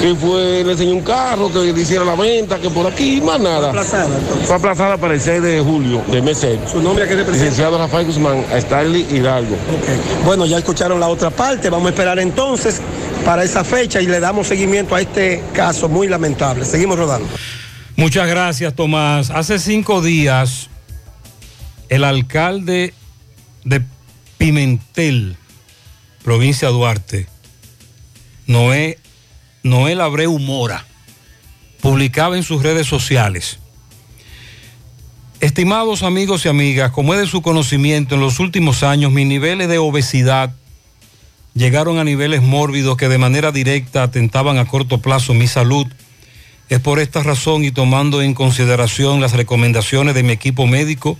que fue, le enseñó un carro, que le hiciera la venta, que por aquí, más nada. Fue aplazada, entonces. Fue aplazada para el 6 de julio del mes 6. ¿Su nombre a qué representa? Licenciado Rafael Guzmán, a Starly Hidalgo. Bueno, ya escucharon la otra parte, vamos a esperar entonces para esa fecha y le damos seguimiento a este caso muy lamentable. Seguimos rodando. Muchas gracias, Tomás. Hace cinco días, el alcalde de Pimentel, provincia Duarte, Noé, Noel Abreu Mora, publicaba en sus redes sociales. Estimados amigos y amigas, como es de su conocimiento, en los últimos años mis niveles de obesidad llegaron a niveles mórbidos que de manera directa atentaban a corto plazo mi salud. Es por esta razón y tomando en consideración las recomendaciones de mi equipo médico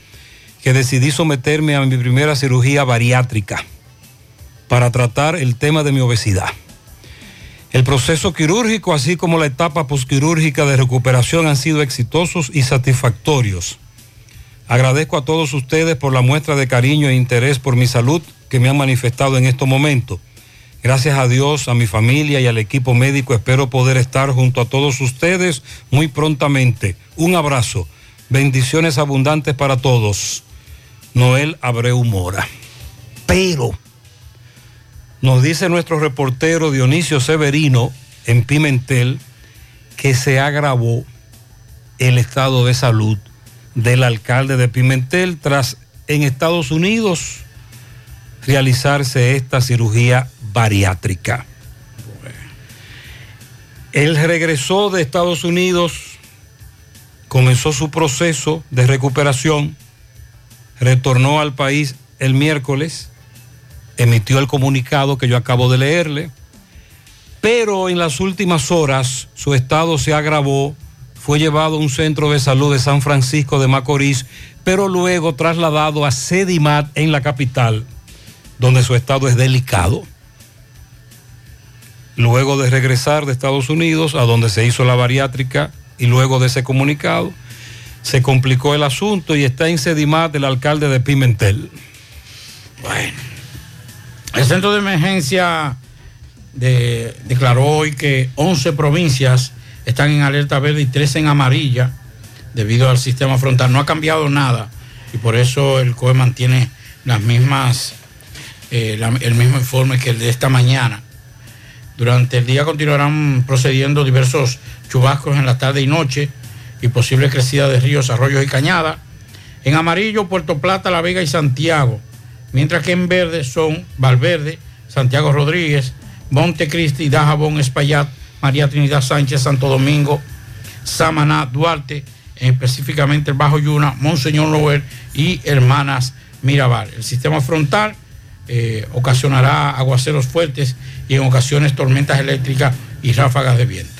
que decidí someterme a mi primera cirugía bariátrica para tratar el tema de mi obesidad. El proceso quirúrgico, así como la etapa posquirúrgica de recuperación han sido exitosos y satisfactorios. Agradezco a todos ustedes por la muestra de cariño e interés por mi salud que me han manifestado en estos momentos. Gracias a Dios, a mi familia y al equipo médico, espero poder estar junto a todos ustedes muy prontamente. Un abrazo. Bendiciones abundantes para todos. Noel Abreu Mora. Pero, nos dice nuestro reportero Dionisio Severino en Pimentel que se agravó el estado de salud del alcalde de Pimentel tras en Estados Unidos realizarse esta cirugía bariátrica. Él regresó de Estados Unidos, comenzó su proceso de recuperación, retornó al país el miércoles, emitió el comunicado que yo acabo de leerle, pero en las últimas horas su estado se agravó, fue llevado a un centro de salud de San Francisco de Macorís, pero luego trasladado a Sedimat en la capital, donde su estado es delicado. Luego de regresar de Estados Unidos, a donde se hizo la bariátrica, y luego de ese comunicado, se complicó el asunto y está en Sedimat el alcalde de Pimentel. Bueno, el centro de emergencia de- declaró hoy que 11 provincias están en alerta verde y 13 en amarilla debido al sistema frontal. No ha cambiado nada y por eso el COE mantiene las mismas, eh, el mismo informe que el de esta mañana. Durante el día continuarán procediendo diversos chubascos en la tarde y noche y posible crecida de ríos, arroyos y cañadas. En amarillo, Puerto Plata, La Vega y Santiago. Mientras que en verde son Valverde, Santiago Rodríguez, Montecristi, Dajabón, Espaillat, María Trinidad Sánchez, Santo Domingo, Samaná, Duarte, específicamente el Bajo Yuna, Monseñor Noel y Hermanas Mirabal. El sistema frontal eh, ocasionará aguaceros fuertes y en ocasiones tormentas eléctricas y ráfagas de viento.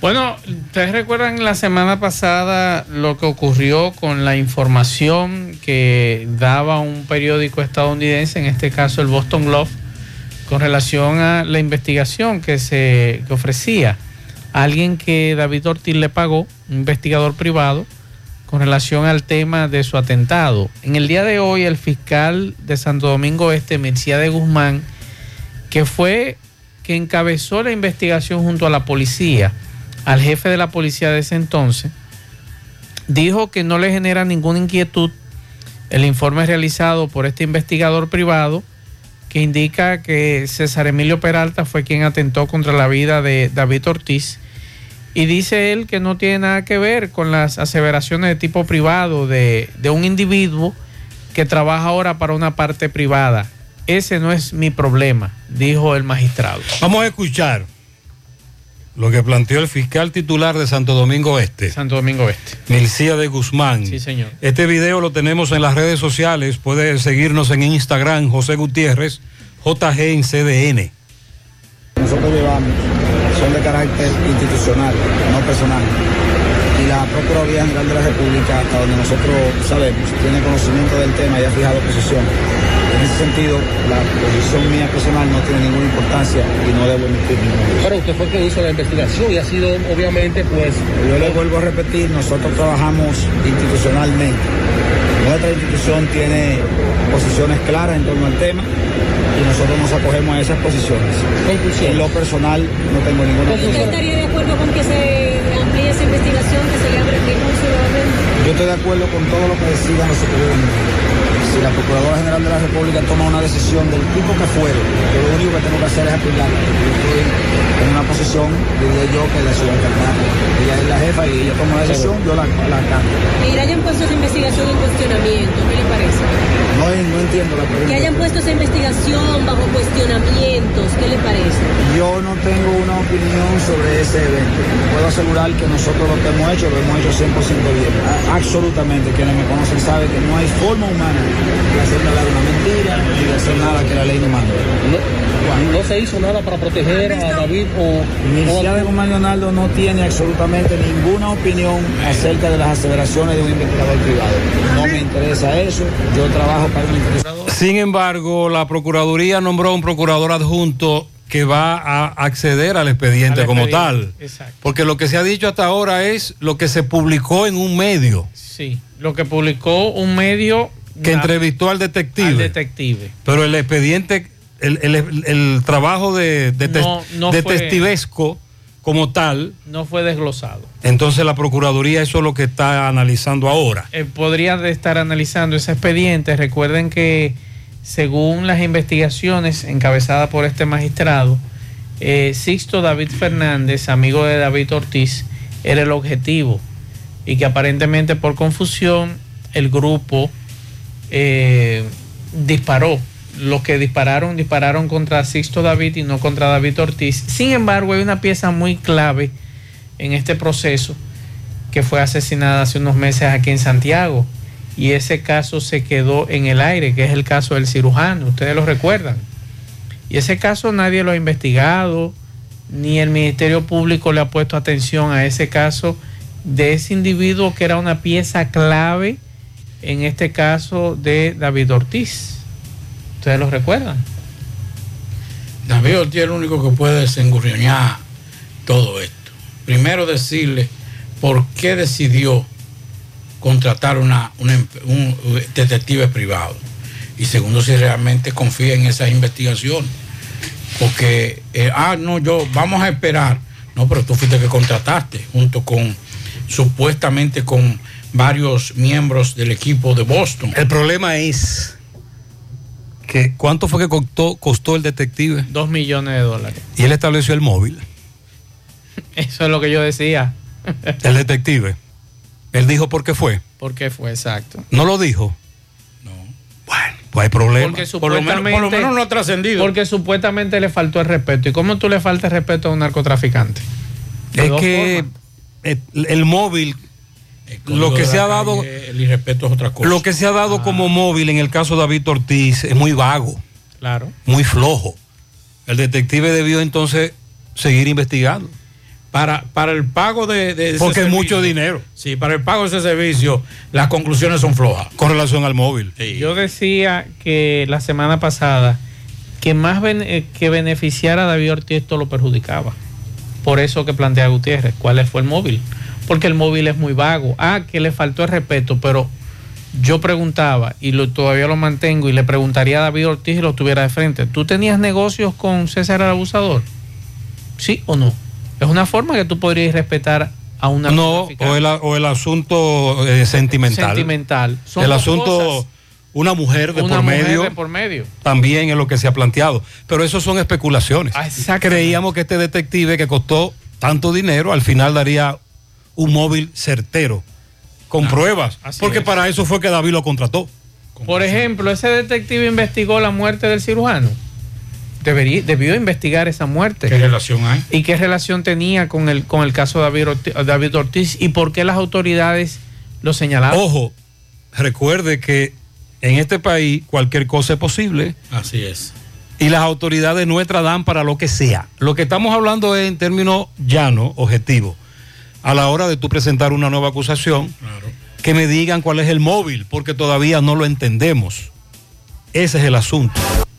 Bueno, ustedes recuerdan la semana pasada lo que ocurrió con la información que daba un periódico estadounidense, en este caso el Boston Globe, con relación a la investigación que se que ofrecía alguien que David Ortiz le pagó, un investigador privado, con relación al tema de su atentado. En el día de hoy, el fiscal de Santo Domingo Este, Mircea de Guzmán, que fue que encabezó la investigación junto a la policía, al jefe de la policía de ese entonces, dijo que no le genera ninguna inquietud el informe realizado por este investigador privado que indica que César Emilio Peralta fue quien atentó contra la vida de David Ortiz y dice él que no tiene nada que ver con las aseveraciones de tipo privado de, de un individuo que trabaja ahora para una parte privada. Ese no es mi problema, dijo el magistrado. Vamos a escuchar lo que planteó el fiscal titular de Santo Domingo Este. Santo Domingo Este. Milcía de Guzmán. Sí, señor. Este video lo tenemos en las redes sociales. Puede seguirnos en Instagram, José Gutiérrez, JG en CDN. nosotros llevamos son de carácter institucional, no personal. Y la Procuraduría General de la República, hasta donde nosotros sabemos, tiene conocimiento del tema y ha fijado posición. En ese sentido, la posición mía personal no tiene ninguna importancia y no debo emitir ninguna. Pero usted fue el que hizo la investigación y ha sido, obviamente, pues. Yo le vuelvo a repetir, nosotros trabajamos institucionalmente. Nuestra institución tiene posiciones claras en torno al tema y nosotros nos acogemos a esas posiciones. En lo personal no tengo ninguna ¿Usted estaría de acuerdo con que se amplíe esa investigación, que se le abra el recurso? Yo estoy de acuerdo con todo lo que decidan los superiores. Si la Procuradora General de la República toma una decisión del tipo que fuere, yo lo único que tengo que hacer es apoyarla. porque Yo estoy en una posición, diría yo, que de subalternar. Ella es la jefa y ella toma la decisión, yo la, la acato. Que hayan puesto esa investigación en cuestionamiento, ¿qué le parece? No, no entiendo la pregunta. Que hayan puesto esa investigación bajo cuestionamientos, ¿qué le parece? Yo no tengo una opinión sobre ese evento. Puedo asegurar que nosotros lo que hemos hecho lo hemos hecho 100% bien. Absolutamente. Quienes me conocen saben que no hay forma humana hablar una mentira ni de hacer nada que la ley no manda. No, no se hizo nada para proteger a David o. Universidad de Guzmán Leonardo no tiene absolutamente ninguna opinión acerca de las aseveraciones de un investigador privado. No me interesa eso. Yo trabajo para un investigador. Sin embargo, la Procuraduría nombró un procurador adjunto que va a acceder al expediente Al como expediente, tal. exacto. Porque lo que se ha dicho hasta ahora es lo que se publicó en un medio. Sí, lo que publicó un medio Que entrevistó al detective. al detective. Pero el expediente el, el- el trabajo de, de, tes- No, no de fue- testivesco como tal, No fue desglosado. entonces la Procuraduría eso es lo que está analizando ahora. Eh, podría estar analizando ese expediente. Recuerden que según las investigaciones encabezadas por este magistrado, eh, Sixto David Fernández, amigo de David Ortiz, era el objetivo y que aparentemente por confusión el grupo eh, disparó. Los que dispararon, dispararon contra Sixto David y no contra David Ortiz. Sin embargo, hay una pieza muy clave en este proceso que fue asesinada hace unos meses aquí en Santiago. Y ese caso se quedó en el aire, que es el caso del cirujano. Ustedes lo recuerdan. Y ese caso nadie lo ha investigado, ni el Ministerio Público le ha puesto atención a ese caso de ese individuo que era una pieza clave en este caso de David Ortiz. ¿Ustedes lo recuerdan? David Ortiz es el único que puede desengurriñar todo esto. Primero decirle por qué decidió contratar una, emp- un detective privado. Y segundo, si realmente confía en esas investigaciones. Porque, eh, ah, no, yo, vamos a esperar. No, pero tú fuiste que contrataste junto con, supuestamente con varios miembros del equipo de Boston. El problema es que ¿cuánto fue que costó, costó el detective? Dos millones de dólares. Y él estableció el móvil, Eso es lo que yo decía. el detective. Él dijo por qué fue. ¿Por qué fue exacto? No lo dijo. No. Bueno, pues hay problema. Porque Por lo menos- supuestamente, por lo menos no ha trascendido. Porque supuestamente le faltó el respeto. ¿Y cómo tú le faltas respeto a un narcotraficante? De Es que el móvil, lo que se ha dado, calle, el irrespeto es otra cosa. lo que se ha dado como móvil en el caso de David Ortiz es muy vago, Claro. muy flojo. El detective debió entonces seguir investigando. Para, para el pago de, de ese Porque es mucho dinero. Sí, para el pago de ese servicio, las conclusiones son flojas. Con relación al móvil. Yo decía que la semana pasada que más ben- eh, que beneficiara a David Ortiz esto lo perjudicaba. Por eso que plantea Gutiérrez, ¿cuál fue el móvil? Porque el móvil es muy vago. Ah, que le faltó el respeto, pero yo preguntaba y lo, todavía lo mantengo y le preguntaría a David Ortiz si lo tuviera de frente. ¿Tú tenías negocios con César el abusador? ¿Sí o no? Es una forma que tú podrías respetar a una No, o el, o el asunto eh, sentimental. sentimental. Son el asunto, cosas. una mujer de Una por mujer medio. de por medio. También es lo que se ha planteado. Pero eso son especulaciones. Ah, Creíamos que este detective que costó tanto dinero al final daría un móvil certero, con pruebas. Porque es. para eso fue que David lo contrató. Por ejemplo, ese detective investigó la muerte del cirujano. Debería, debió investigar esa muerte. ¿Qué relación hay? ¿Y qué relación tenía con el, con el caso de David Ortiz, David Ortiz? ¿Y por qué las autoridades lo señalaron? Ojo, recuerde que en este país cualquier cosa es posible. Así es. y las autoridades nuestras dan para lo que sea. Lo que estamos hablando es en términos llanos, objetivos. A la hora de tú presentar una nueva acusación, que me digan cuál es el móvil, porque todavía no lo entendemos. Ese es el asunto.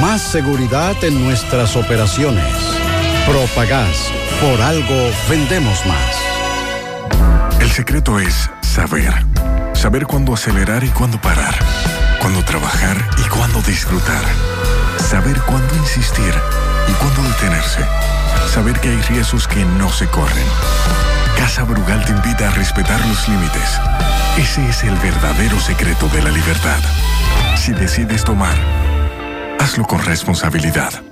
Más seguridad en nuestras operaciones. Propagás. Por algo vendemos más. El secreto es saber. Saber cuándo acelerar y cuándo parar. Cuándo trabajar y cuándo disfrutar. Saber cuándo insistir y cuándo detenerse. Saber que hay riesgos que no se corren. Casa Brugal te invita a respetar los límites. Ese es el verdadero secreto de la libertad. Si decides tomar, hazlo con responsabilidad.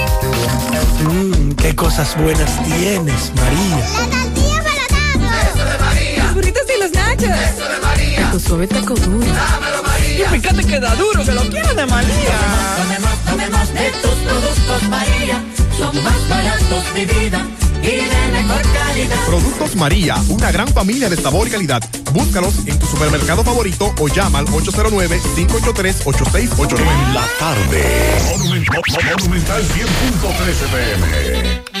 Mmm, qué cosas buenas tienes, María. La tortilla para Eso de María. Los burritos y los nachos. Eso de María. Tu suave taco duro. Dámelo, María. Y fíjate que da duro, que lo quiero de María. Tomemos, tomemos, tomemos de tus productos, María. Son más baratos de vida y de mejor calidad. Productos María, una gran familia de sabor y calidad. Búscalos en tu supermercado favorito o llama al 809-583-8689. En la tarde. Monumental 100.13 pm.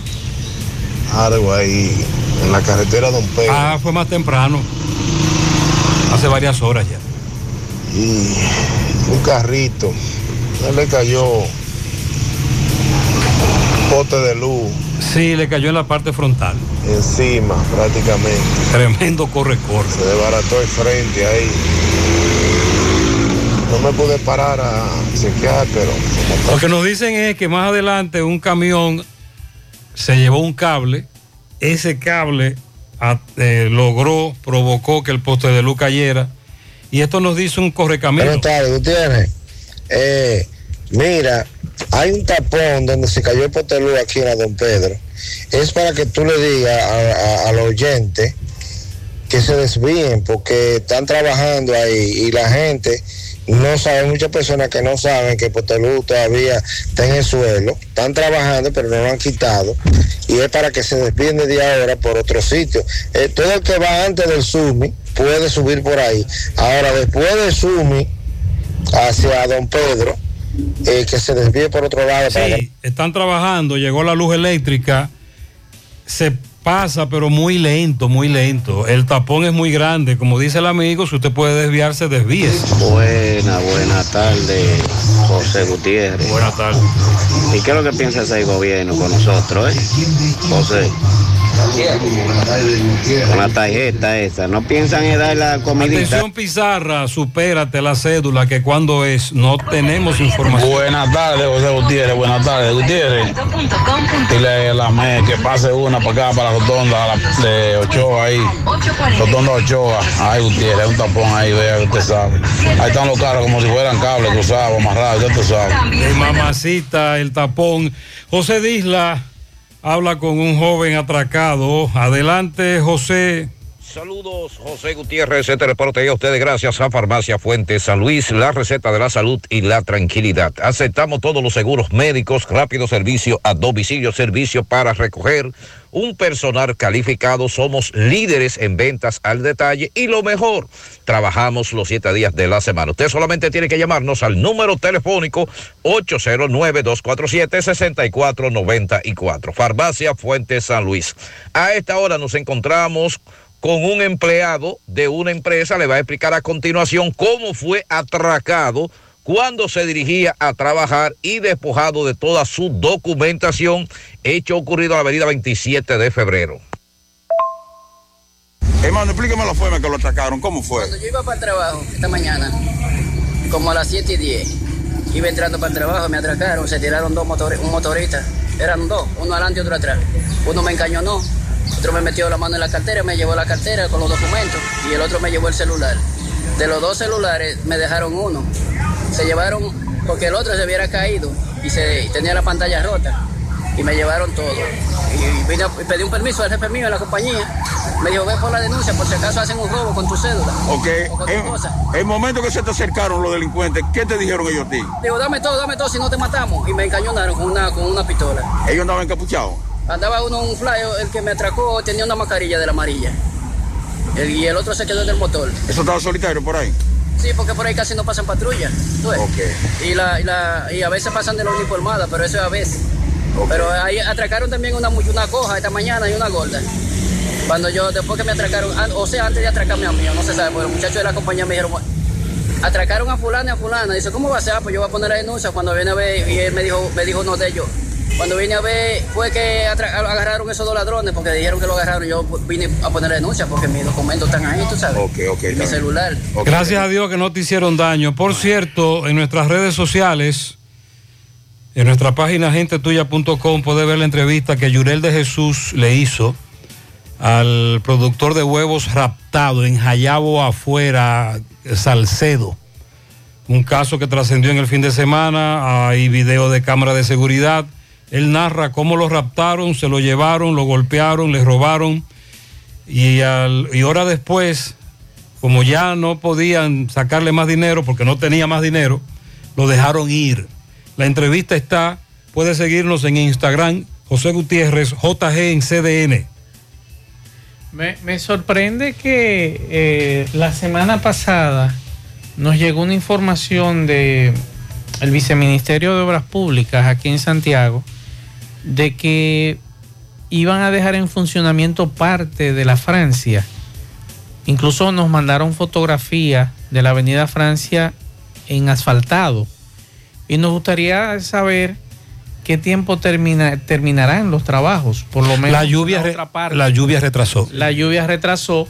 algo ahí en la carretera Don Pedro. Ah, fue más temprano. Hace varias horas ya. Y un carrito. No le cayó pote de luz Sí, le cayó en la parte frontal. encima prácticamente. Tremendo corre-corre. Se desbarató el frente ahí. No me pude parar a chequear, pero Lo que nos dicen es que más adelante un camión se llevó un cable. Ese cable eh, logró, provocó que el poste de luz cayera. Y esto nos dice un correcamino. Buenas tardes. Eh, mira, hay un tapón donde se cayó el potelú aquí en la Don Pedro. Es para que tú le digas al oyente que se desvíen porque están trabajando ahí y la gente no sabe, muchas personas que no saben que el potelú todavía está en el suelo, están trabajando pero no lo han quitado y es para que se desvíen desde ahora por otro sitio. Eh, todo el que va antes del Sumi puede subir por ahí. Ahora, después del Sumi hacia Don Pedro, eh, que se desvíe por otro lado. para Sí, están trabajando, llegó la luz eléctrica, se pasa, pero muy lento, muy lento. El tapón es muy grande. Como dice el amigo, si usted puede desviarse, desvíese. Buena, buena tarde, José Gutiérrez. Buenas tardes. ¿Y qué es lo que piensa ese gobierno con nosotros, eh? José. La tarjeta esa, ¿no piensan en dar la comidita? Atención Pizarra, supérate la cédula que cuando es, no tenemos información. Buenas tardes, José Gutiérrez. Buenas tardes, Gutiérrez. Dile a la MED que pase una para acá, para la rotonda la- de Ochoa ahí. Rotonda Ochoa. Ay, Gutiérrez, un tapón ahí, vea que usted sabe. Ahí están los carros como si fueran cables cruzados, amarrados, ya usted sabe. El mamacita, el tapón. José Disla habla con un joven atracado. Adelante, José. Saludos, José Gutiérrez. Este reporte a ustedes gracias a Farmacia Fuente San Luis, la receta de la salud y la tranquilidad. Aceptamos todos los seguros médicos, rápido servicio a domicilio, servicio para recoger un personal calificado. Somos líderes en ventas al detalle y lo mejor, trabajamos los siete días de la semana. Usted solamente tiene que llamarnos al número telefónico 809-247-6494. Farmacia Fuente San Luis. A esta hora nos encontramos con un empleado de una empresa. Le va a explicar a continuación cómo fue atracado cuando se dirigía a trabajar y despojado de toda su documentación, hecho ocurrido en la avenida 27 de febrero. Hermano, explíqueme la forma que lo atacaron. ¿Cómo fue? Cuando yo iba para el trabajo esta mañana, como a las 7 y 10, iba entrando para el trabajo, me atracaron, se tiraron dos motores, un motorista, eran dos, uno adelante y otro atrás. Uno me encañonó, otro me metió la mano en la cartera, me llevó la cartera con los documentos y el otro me llevó el celular. De los dos celulares me dejaron uno. Se llevaron, porque el otro se hubiera caído y, se, y tenía la pantalla rota. Y me llevaron todo. Y, vine a- y pedí un permiso al jefe mío en la compañía. Me dijo, ve por la denuncia por si acaso hacen un robo con tu cédula. Ok. O con tu cosa. el momento que se te acercaron los delincuentes, ¿qué te dijeron ellos a ti? Digo, dame todo, dame todo, si no te matamos. Y me encañonaron con una, con una pistola. Ellos andaban encapuchados. Andaba uno un flyer, el que me atracó tenía una mascarilla de la amarilla. El- y el otro se quedó en el motor. ¿Eso estaba solitario por ahí? Sí, porque por ahí casi no pasan patrullas. ¿tú ves? Y, la, y, la, y a veces pasan de la uniformada, pero eso es a veces. Pero ahí atracaron también una, una coja esta mañana y una gorda. Cuando yo, después que me atracaron, o sea, antes de atracarme a mí, no se sabe, porque los muchachos de la compañía me dijeron, atracaron a fulana y a fulana. Dice, ¿cómo va a ser? Ah, Pues yo voy a poner la denuncia. Cuando viene a ver, y él me dijo, me dijo uno de ellos. Cuando vine a ver, fue que agarraron esos dos ladrones, porque dijeron que lo agarraron. Yo vine a poner denuncia porque mis documentos están ahí, tú sabes. y mi celular. Gracias a Dios que no te hicieron daño. Por cierto, en nuestras redes sociales, en nuestra página gentetuya.com, puede ver la entrevista que Yurel de Jesús le hizo al productor de huevos raptado en Jayabo afuera, Salcedo. Un caso que trascendió en el fin de semana, hay video de cámara de seguridad. Él narra cómo lo raptaron, se lo llevaron, lo golpearon, le robaron y, al, y hora después, como ya no podían sacarle más dinero porque no tenía más dinero, lo dejaron ir. La entrevista está, puede seguirnos en Instagram, José Gutiérrez, JG en CDN. Me, me sorprende que eh, la semana pasada nos llegó una información de viceministerio de Obras Públicas aquí en Santiago de que iban a dejar en funcionamiento parte de la Francia. Incluso nos mandaron fotografías de la Avenida Francia en asfaltado. Y nos gustaría saber qué tiempo termina, terminarán los trabajos. Por lo menos La lluvia, la re- otra parte. la lluvia retrasó. La lluvia retrasó.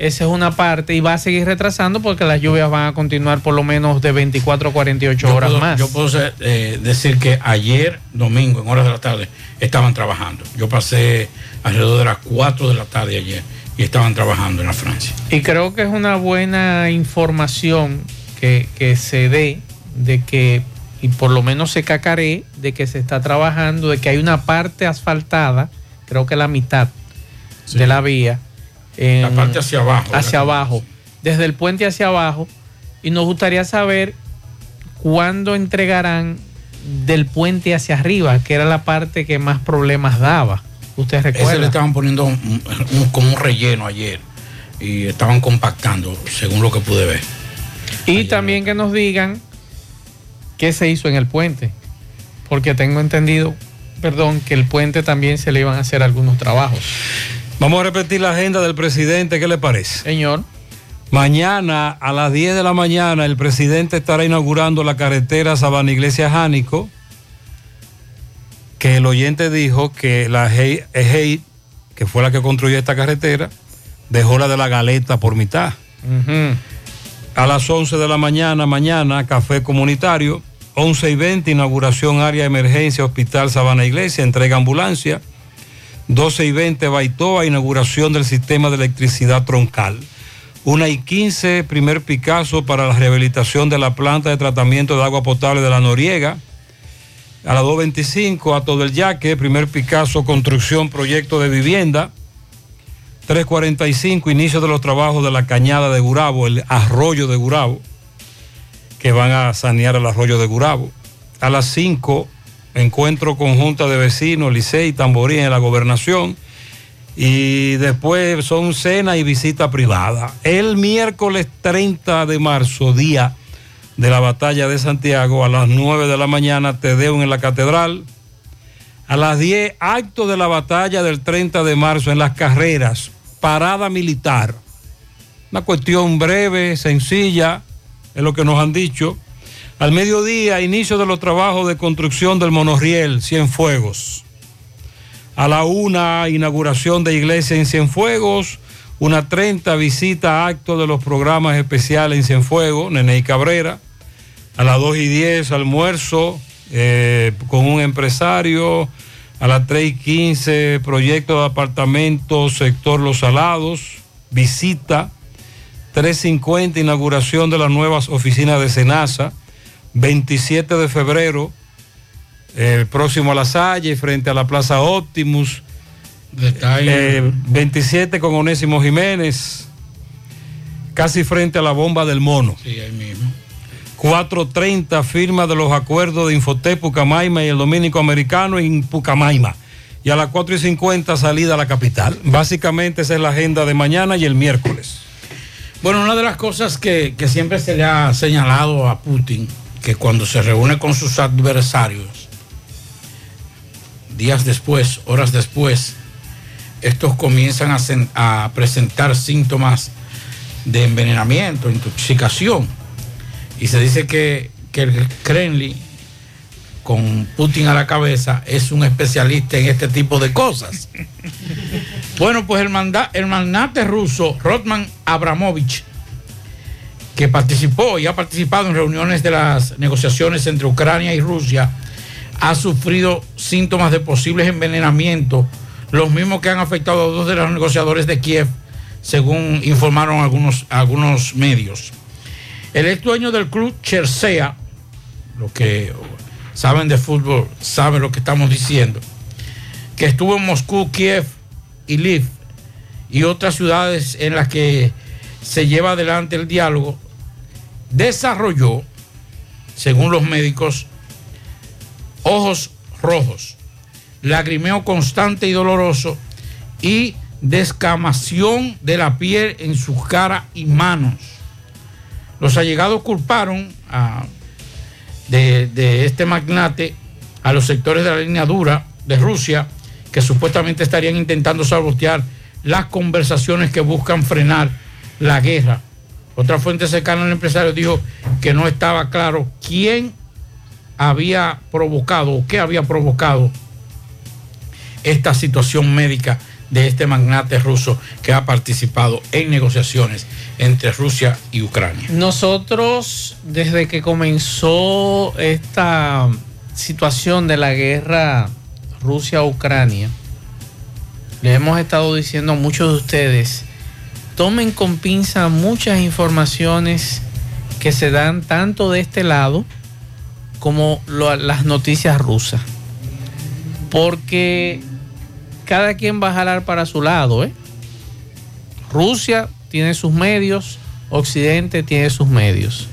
Esa es una parte y va a seguir retrasando porque las lluvias van a continuar por lo menos de 24 a 48 Yo horas puedo- más. Yo puedo ser, eh, decir que ayer, domingo, en horas de la tarde, estaban trabajando. Yo pasé alrededor de las 4 de la tarde ayer y estaban trabajando en la Francia. Y creo que es una buena información que, que se dé de que, y por lo menos se cacaré, de que se está trabajando, de que hay una parte asfaltada, creo que la mitad de la vía. En- La parte hacia abajo. Hacia abajo, desde el puente hacia abajo. Y nos gustaría saber cuándo entregarán del puente hacia arriba, que era la parte que más problemas daba. ¿Usted Ese le recuerda? estaban poniendo un- un- como un relleno ayer y estaban compactando, según lo que pude ver. Y también que nos digan qué se hizo en el puente. Porque tengo entendido perdón, que el puente también se le iban a hacer algunos trabajos. Vamos a repetir la agenda del presidente, ¿qué le parece? Señor. Mañana a las 10 de la mañana el presidente estará inaugurando la carretera Sabana Iglesia Jánico, que el oyente dijo que la EGEI, que fue la que construyó esta carretera, dejó la de la galeta por mitad. A las 11 de la mañana, mañana, café comunitario. 11 y 20, inauguración área de emergencia, Hospital Sabana Iglesia, entrega ambulancia. 12 y 20, Baitoa, inauguración del sistema de electricidad troncal. 1 y 15, primer Picasso para la rehabilitación de la planta de tratamiento de agua potable de la Noriega. A las 2.25, Ato del Yaque, primer Picasso, construcción, proyecto de vivienda. 3.45, inicio de los trabajos de la cañada de Gurabo, el arroyo de Gurabo, que van a sanear el arroyo de Gurabo. A las 5, encuentro conjunta de vecinos, Licey Tamborí en la gobernación. Y después son cena y visita privada. El miércoles 30 de marzo, día de la batalla de Santiago, a las 9 de la mañana, Tedeo en la catedral. A las 10, acto de la batalla del 30 de marzo en las carreras, parada militar. Una cuestión breve, sencilla, es lo que nos han dicho. Al mediodía, inicio de los trabajos de construcción del monorriel Cienfuegos. A la una, inauguración de iglesia en Cienfuegos. Una 30, visita, acto de los programas especiales en Cienfuegos, Nene Cabrera. A las 2 y 10, almuerzo eh, con un empresario. A las 3 y 15, proyecto de apartamentos, sector Los Salados, visita. 3.50, inauguración de las nuevas oficinas de Senasa. 27 de febrero, eh, próximo a La Salle, frente a la Plaza Optimus. Eh, 27 con Onésimo Jiménez, casi frente a la bomba del mono. Sí, ahí mismo. 4.30, firma de los acuerdos de Infotep Pucamaima y el Dominico Americano en Pucamaima. Y a las 4.50 salida a la capital. Básicamente esa es la agenda de mañana y el miércoles. Bueno, una de las cosas que, que siempre se le ha señalado a Putin, que cuando se reúne con sus adversarios, días después, horas después, estos comienzan a, sen- a presentar síntomas de envenenamiento, intoxicación. Y se dice que, que el Kremlin, con Putin a la cabeza, es un especialista en este tipo de cosas. Bueno, pues el, manda- el magnate ruso Rotman Abramovich, que participó y ha participado en reuniones de las negociaciones entre Ucrania y Rusia, ha sufrido síntomas de posibles envenenamientos, los mismos que han afectado a dos de los negociadores de Kiev, según informaron algunos, algunos medios. El ex dueño del club Chersea, lo que saben de fútbol, saben lo que estamos diciendo, que estuvo en Moscú, Kiev y Lviv y otras ciudades en las que se lleva adelante el diálogo, desarrolló, según los médicos, ojos rojos, lagrimeo constante y doloroso y descamación de la piel en su cara y manos. Los allegados culparon a- de este magnate a los sectores de la línea dura de Rusia que supuestamente estarían intentando sabotear las conversaciones que buscan frenar la guerra. Otra fuente cercana al empresario dijo que no estaba claro quién había provocado o qué había provocado esta situación médica de este magnate ruso que ha participado en negociaciones entre Rusia y Ucrania. Nosotros, desde que comenzó esta situación de la guerra Rusia-Ucrania, le hemos estado diciendo a muchos de ustedes, tomen con pinza muchas informaciones que se dan tanto de este lado como las noticias rusas. Porque cada quien va a jalar para su lado, ¿eh? Rusia tiene sus medios, Occidente tiene sus medios.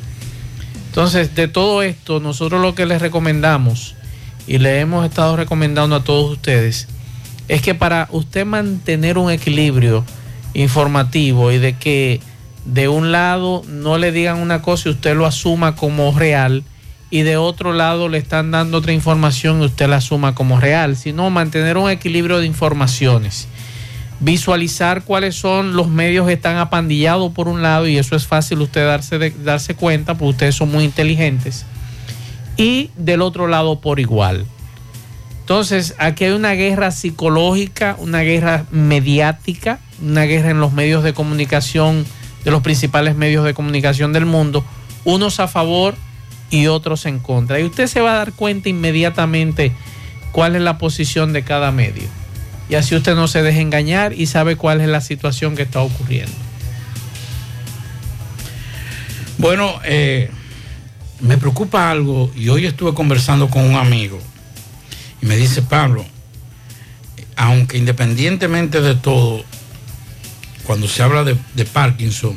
Entonces, de todo esto, nosotros lo que les recomendamos y le hemos estado recomendando a todos ustedes es que para usted mantener un equilibrio informativo y de que de un lado no le digan una cosa y usted lo asuma como real y de otro lado le están dando otra información y usted la suma como real, sino mantener un equilibrio de informaciones. Visualizar cuáles son los medios que están apandillados por un lado y eso es fácil usted darse, de- darse cuenta porque ustedes son muy inteligentes. Y del otro lado por igual. Entonces, aquí hay una guerra psicológica, una guerra mediática, una guerra en los medios de comunicación, de los principales medios de comunicación del mundo, unos a favor y otros en contra. Y usted se va a dar cuenta inmediatamente cuál es la posición de cada medio. Y así usted no se deje engañar y sabe cuál es la situación que está ocurriendo. Bueno, eh, me preocupa algo y hoy estuve conversando con un amigo y me dice, Pablo, aunque independientemente de todo, cuando se habla de, Parkinson,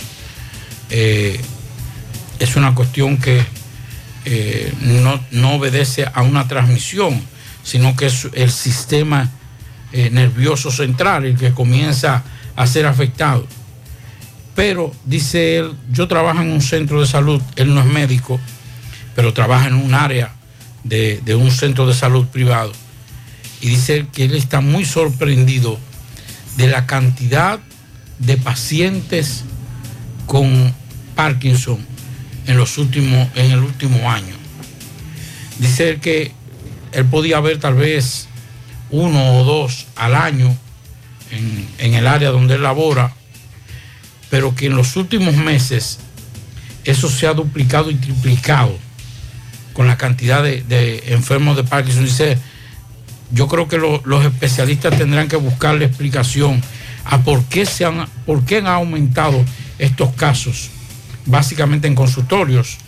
eh, es una cuestión que eh, no, no obedece a una transmisión, sino que es el sistema eh, nervioso central el que comienza a ser afectado. Pero, dice él, yo trabajo en un centro de salud, él no es médico, pero trabaja en un área de, un centro de salud privado. Y dice que él está muy sorprendido de la cantidad de pacientes con Parkinson en los últimos, en el último año. Dice que él podía ver tal vez uno o dos al año en, en el área donde él labora, pero que en los últimos meses eso se ha duplicado y triplicado con la cantidad de, enfermos de Parkinson. Dice, yo creo que lo- los especialistas tendrán que buscarle explicación a por qué, se han, por qué han aumentado estos casos, básicamente en consultorios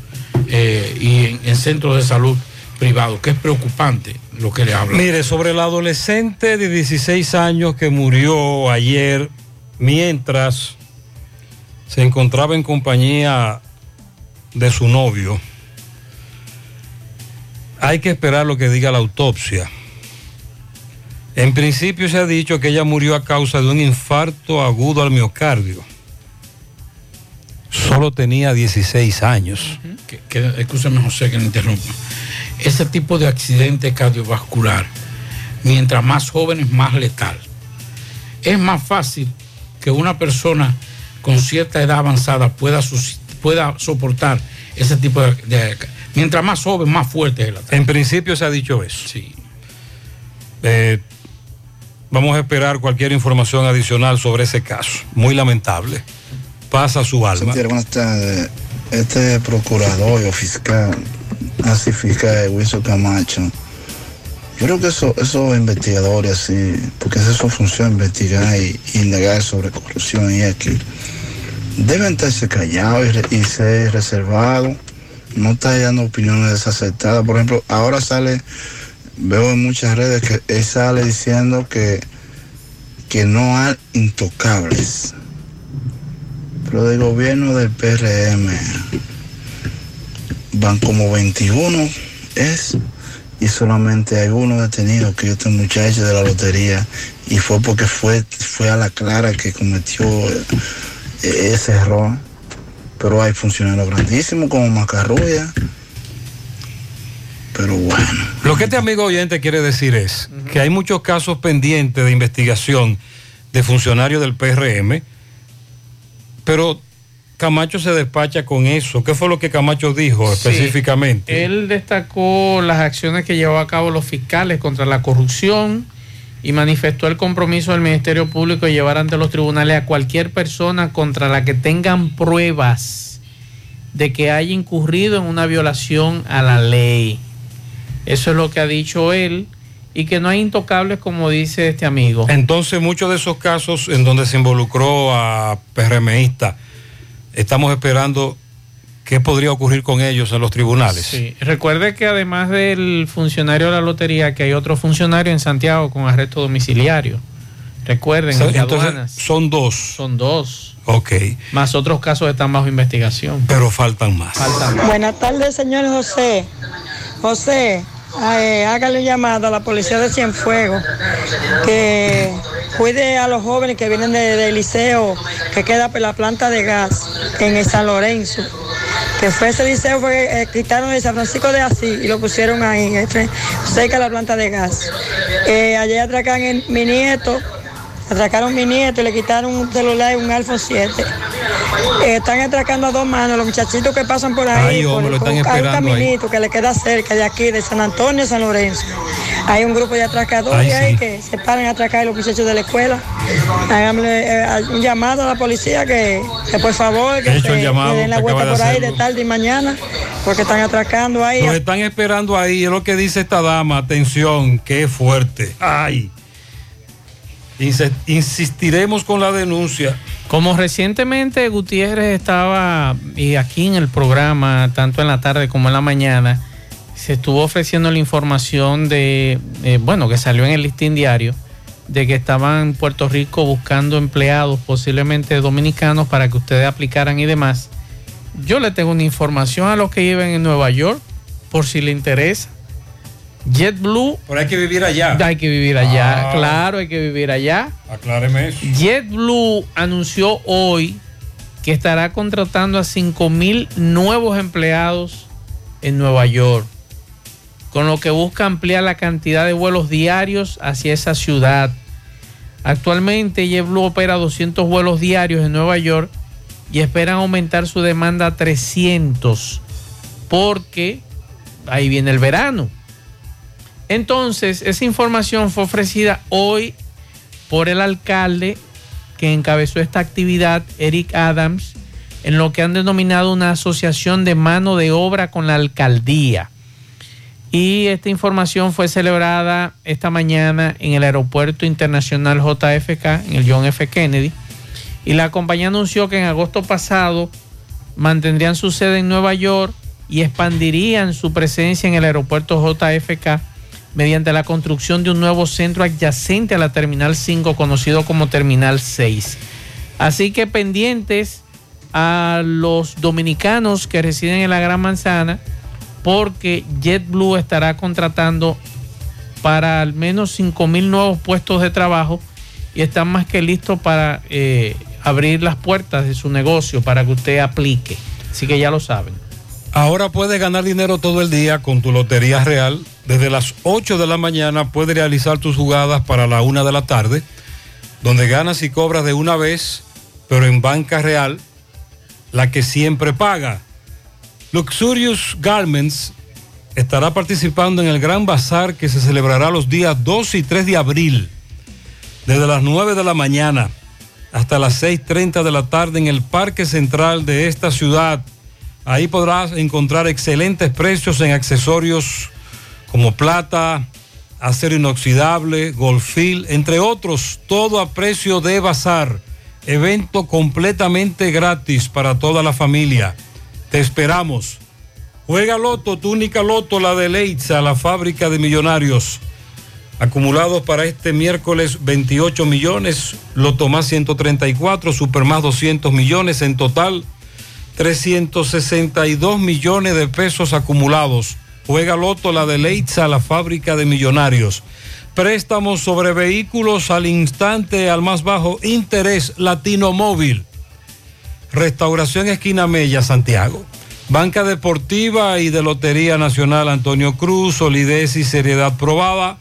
eh, y en, en centros de salud privados, que es preocupante lo que le habla. Mire, sobre el adolescente de 16 años que murió ayer mientras se encontraba en compañía de su novio, hay que esperar lo que diga la autopsia. En principio se ha dicho que ella murió a causa de un infarto agudo al miocardio. Solo tenía 16 años. escúchame José que me interrumpa. Ese tipo de accidente cardiovascular, mientras más jóvenes, más letal. Es más fácil que una persona con cierta edad avanzada pueda soportar ese tipo de, de- Mientras más joven, más fuerte es el ataque. En principio se ha dicho eso. Sí. Eh, vamos a esperar cualquier información adicional sobre ese caso. Muy lamentable. Pasa su alma. Buenas tardes. Este procurador o fiscal, así fiscal, Wilson Camacho, yo creo que eso, esos investigadores así, porque es su función investigar y, y indagar sobre corrupción y aquí, deben estarse callados y ser reservados, no estar dando opiniones desacertadas. Por ejemplo, ahora sale, veo en muchas redes que él sale diciendo que, que no hay intocables. Pero del gobierno del PRM van como 21 es y solamente hay uno detenido que es este muchacho de la lotería. Y fue porque fue fue a la clara que cometió eh, ese error pero hay funcionarios grandísimos como Macarrulla pero bueno Lo que este amigo oyente quiere decir es que hay muchos casos pendientes de investigación de funcionarios del PRM, pero Camacho se despacha con eso. ¿Qué fue lo que Camacho dijo Sí. específicamente? Él destacó las acciones que llevó a cabo los fiscales contra la corrupción y manifestó el compromiso del Ministerio Público de llevar ante los tribunales a cualquier persona contra la que tengan pruebas de que haya incurrido en una violación a la ley. Eso es lo que ha dicho él y que no hay intocables como dice este amigo. Entonces, muchos de esos casos en donde se involucró a PRMistas, estamos esperando qué podría ocurrir con ellos en los tribunales. Sí. Recuerde que además del funcionario de la lotería, que hay otro funcionario en Santiago con arresto domiciliario. Recuerden, entonces, son dos. Son dos. Ok, Más otros casos están bajo investigación. pero faltan más. Faltan más. Buenas tardes, señor José. José, eh, hágale llamada a la policía de Cienfuegos que cuide a los jóvenes que vienen de, de liceo que queda por la planta de gas en el San Lorenzo, que fue ese liceo, fue, eh, quitaron el San Francisco de Asís y lo pusieron ahí, eh, cerca de la planta de gas. Eh, ayer atracaron el- mi nieto, atracaron mi nieto y le quitaron un celular y un iPhone 7. Eh, están atracando a dos manos los muchachitos que pasan por ahí. Ay, por- por hay un ahí. caminito que le queda cerca de aquí, de San Antonio, San Lorenzo. Hay un grupo de atracadores Ay, ahí sí. que se paran a atracar a los muchachos de la escuela. Háganle eh, un llamado a la policía que, que por favor que He se- llamado, que den la vuelta por ahí de tarde y mañana, porque están atracando ahí. Nos están esperando ahí, es lo que dice esta dama. Atención, qué fuerte. Ay. Insistiremos con la denuncia. Como recientemente Gutiérrez estaba y aquí en el programa, tanto en la tarde como en la mañana, se estuvo ofreciendo la información de, eh, bueno, que salió en el listín diario, de que estaban en Puerto Rico buscando empleados, posiblemente dominicanos, para que ustedes aplicaran y demás. Yo le tengo una información a los que viven en Nueva York, por si le interesa. JetBlue. Pero hay que vivir allá. Hay que vivir allá, Ah. claro, hay que vivir allá. Acláreme eso. JetBlue anunció hoy que estará contratando a 5 mil nuevos empleados en Nueva York, con lo que busca ampliar la cantidad de vuelos diarios hacia esa ciudad. Actualmente JetBlue opera 200 vuelos diarios en Nueva York y esperan aumentar su demanda a 300 porque ahí viene el verano. Entonces, esa información fue ofrecida hoy por el alcalde que encabezó esta actividad, Eric Adams, en lo que han denominado una asociación de mano de obra con la alcaldía. Y esta información fue celebrada esta mañana en el Aeropuerto Internacional JFK, en el John F. Kennedy. Y la compañía anunció que en agosto pasado mantendrían su sede en Nueva York y expandirían su presencia en el aeropuerto JFK mediante la construcción de un nuevo centro adyacente a la Terminal 5, conocido como Terminal 6. Así que pendientes a los dominicanos que residen en la Gran Manzana, porque JetBlue estará contratando para al menos 5 mil nuevos puestos de trabajo y están más que listos para eh, abrir las puertas de su negocio para que usted aplique. Así que ya lo saben. Ahora puedes ganar dinero todo el día con tu Lotería Real. Desde las 8 de la mañana puedes realizar tus jugadas para la 1 de la tarde, donde ganas y cobras de una vez, pero en banca real, la que siempre paga. Luxurious Garments estará participando en el Gran Bazar que se celebrará los días 2 y 3 de abril, desde las 9 de la mañana hasta las 6.30 de la tarde en el Parque Central de esta ciudad. Ahí podrás encontrar excelentes precios en accesorios como plata, acero inoxidable, golfil, entre otros, todo a precio de bazar. Evento completamente gratis para toda la familia. Te esperamos. Juega Loto, tu única Loto, la de Leitza, la fábrica de millonarios. Acumulados para este miércoles 28 millones, Loto más 134, Super más 200 millones, en total 362 millones de pesos acumulados. Juega Loto, la de Leitza, la fábrica de millonarios. Préstamos sobre vehículos al instante, al más bajo interés, Latino Móvil. Restauración Esquina Mella, Santiago. Banca Deportiva y de Lotería Nacional Antonio Cruz, solidez y seriedad probada.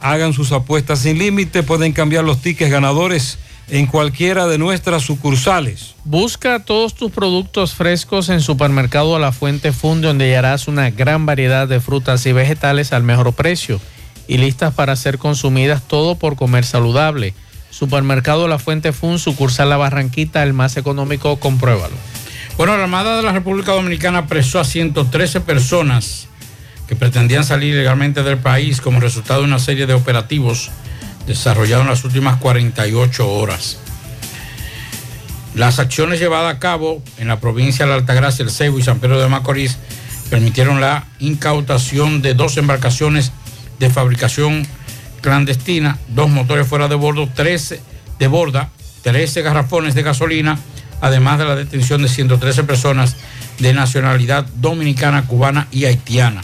Hagan sus apuestas sin límite, pueden cambiar los tickets ganadores en cualquiera de nuestras sucursales. Busca todos tus productos frescos en Supermercado La Fuente Fund, donde hallarás una gran variedad de frutas y vegetales al mejor precio y listas para ser consumidas todo por comer saludable. Supermercado La Fuente Fund, sucursal La Barranquita, el más económico, compruébalo. Bueno, la Armada de la República Dominicana apresó a 113 personas que pretendían salir legalmente del país como resultado de una serie de operativos desarrollados en las últimas 48 horas. Las acciones llevadas a cabo en la provincia de la Altagracia, El Ceibo y San Pedro de Macorís permitieron la incautación de dos embarcaciones de fabricación clandestina, dos motores fuera de bordo, 13 de borda, 13 garrafones de gasolina, además de la detención de 113 personas de nacionalidad dominicana, cubana y haitiana.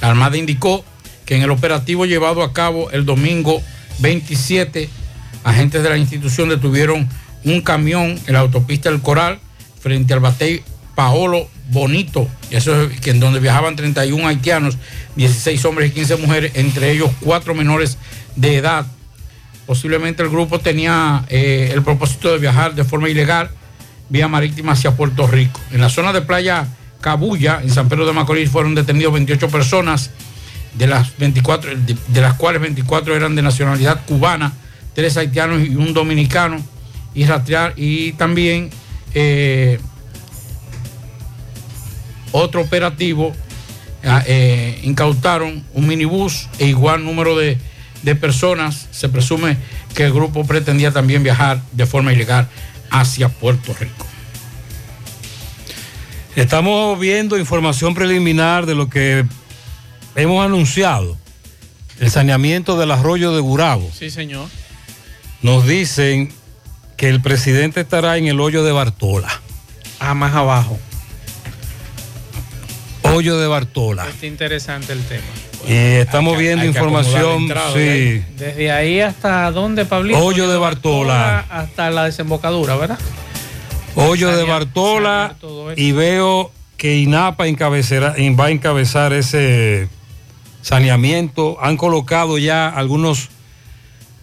La Armada indicó que en el operativo llevado a cabo el domingo 27, agentes de la institución detuvieron un camión en la autopista El Coral frente al batey Paolo Bonito, eso es que en donde viajaban 31 haitianos, 16 hombres y 15 mujeres, entre ellos cuatro menores de edad. Posiblemente el grupo tenía eh, el propósito de viajar de forma ilegal vía marítima hacia Puerto Rico. En la zona de playa Cabulla, en San Pedro de Macorís, fueron detenidos 28 personas, de las, 24, de, las cuales 24 eran de nacionalidad cubana, tres haitianos y un dominicano, y rastrear, y también eh, otro operativo, ah, eh, incautaron un minibús e igual número de, de personas. Se presume que el grupo pretendía también viajar de forma ilegal hacia Puerto Rico. Estamos viendo información preliminar de lo que hemos anunciado. El saneamiento del arroyo de Gurabo. Sí, señor. Nos dicen que el presidente estará en el hoyo de Bartola. Ah, más abajo. Hoyo de Bartola. Está interesante el tema. Y estamos Hay viendo hay información. entrada, sí. ¿eh? Desde ahí hasta dónde, Pablito? Hoyo de Bartola. Hasta la desembocadura, ¿verdad? Hoyo de Bartola. Y veo que INAPA va a encabezar ese saneamiento. Han colocado ya algunos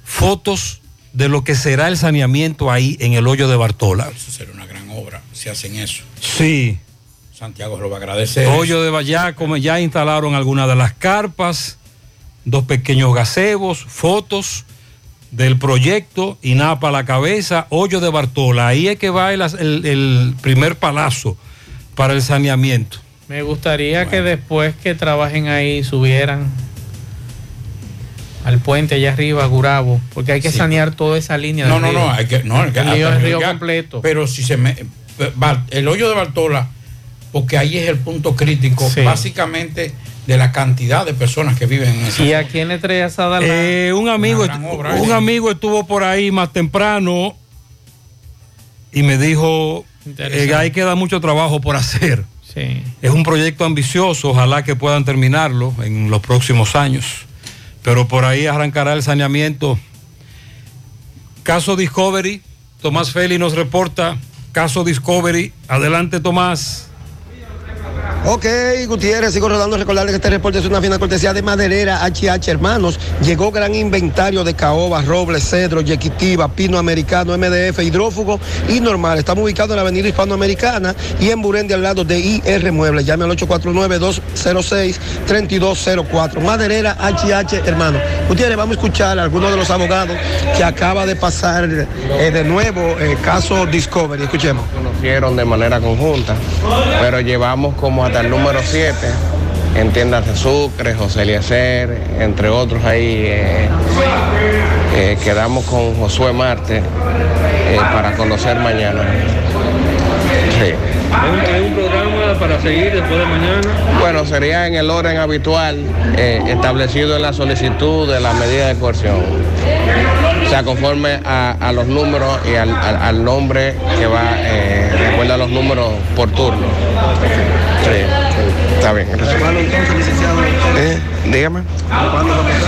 fotos de lo que será el saneamiento ahí en el hoyo de Bartola. Eso será una gran obra si hacen eso. Sí. Santiago lo va a agradecer. Hoyo de Vallá, como ya instalaron algunas de las carpas, dos pequeños gazebos, fotos del proyecto, INAPA a la cabeza, Hoyo de Bartola. Ahí es que va el, el- el primer palazo para el saneamiento. Me gustaría que después que trabajen ahí subieran al puente allá arriba, a Gurabo, porque hay que Sí. sanear toda esa línea. No, del no, río. no, hay que, no, hay que- el río, el río llegar. completo. Pero si se me. El hoyo de Bartola, porque ahí es el punto crítico, Sí. básicamente de la cantidad de personas que viven en esa ¿Y a quién le trae asada la- Eh, un amigo, obra, un ¿eh? amigo estuvo por ahí más temprano y me dijo Interesante. que ahí queda mucho trabajo por hacer. Es un proyecto ambicioso, ojalá que puedan terminarlo en los próximos años. Pero por ahí arrancará el saneamiento. Caso Discovery, Tomás Feli nos reporta. Caso Discovery, adelante Tomás. Ok, Gutiérrez, sigo rodando. Recordarle que este reporte es una fina cortesía de maderera HH Hermanos. Llegó gran inventario de caoba, roble, cedro, yequitiva, pino americano, MDF, hidrófugo y normal. Estamos ubicados en la avenida hispanoamericana y en Burendi al lado de IR Muebles. Llame al 849-206-3204. Maderera HH Hermanos. Gutiérrez, vamos a escuchar a algunos de los abogados que acaba de pasar eh, de nuevo el caso Discovery. Escuchemos. conocieron de manera conjunta, pero llevamos como hasta el número 7 en tiendas de Sucre, José Eliezer, entre otros ahí. eh, eh, quedamos con Josué Marte eh, para conocer mañana. Sí. ¿Hay un programa para seguir después de mañana? Bueno, sería en el orden habitual establecido en la solicitud de la medida de coerción. O sea, conforme a, a los números y al, al- nombre que va, eh, recuerda los números por turno. Sí, está bien. gracias. Eh, dígame.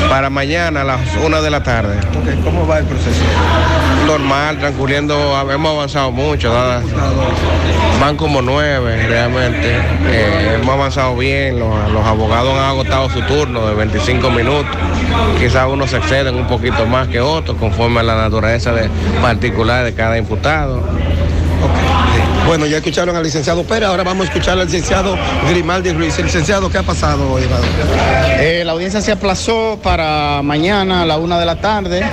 Para mañana a las una de la tarde. ¿Cómo va el proceso? Normal, transcurriendo, hemos avanzado mucho. nada. Van como nueve realmente. Eh, hemos avanzado bien, los, los abogados han agotado su turno de 25 minutos. Quizás unos se exceden un poquito más que otros conforme a la naturaleza de particular de cada imputado. Bueno, ya escucharon al licenciado Pérez, ahora vamos a escuchar al licenciado Grimaldi Ruiz. Licenciado, ¿qué ha pasado hoy? Eh, la audiencia se aplazó para mañana a la una de la tarde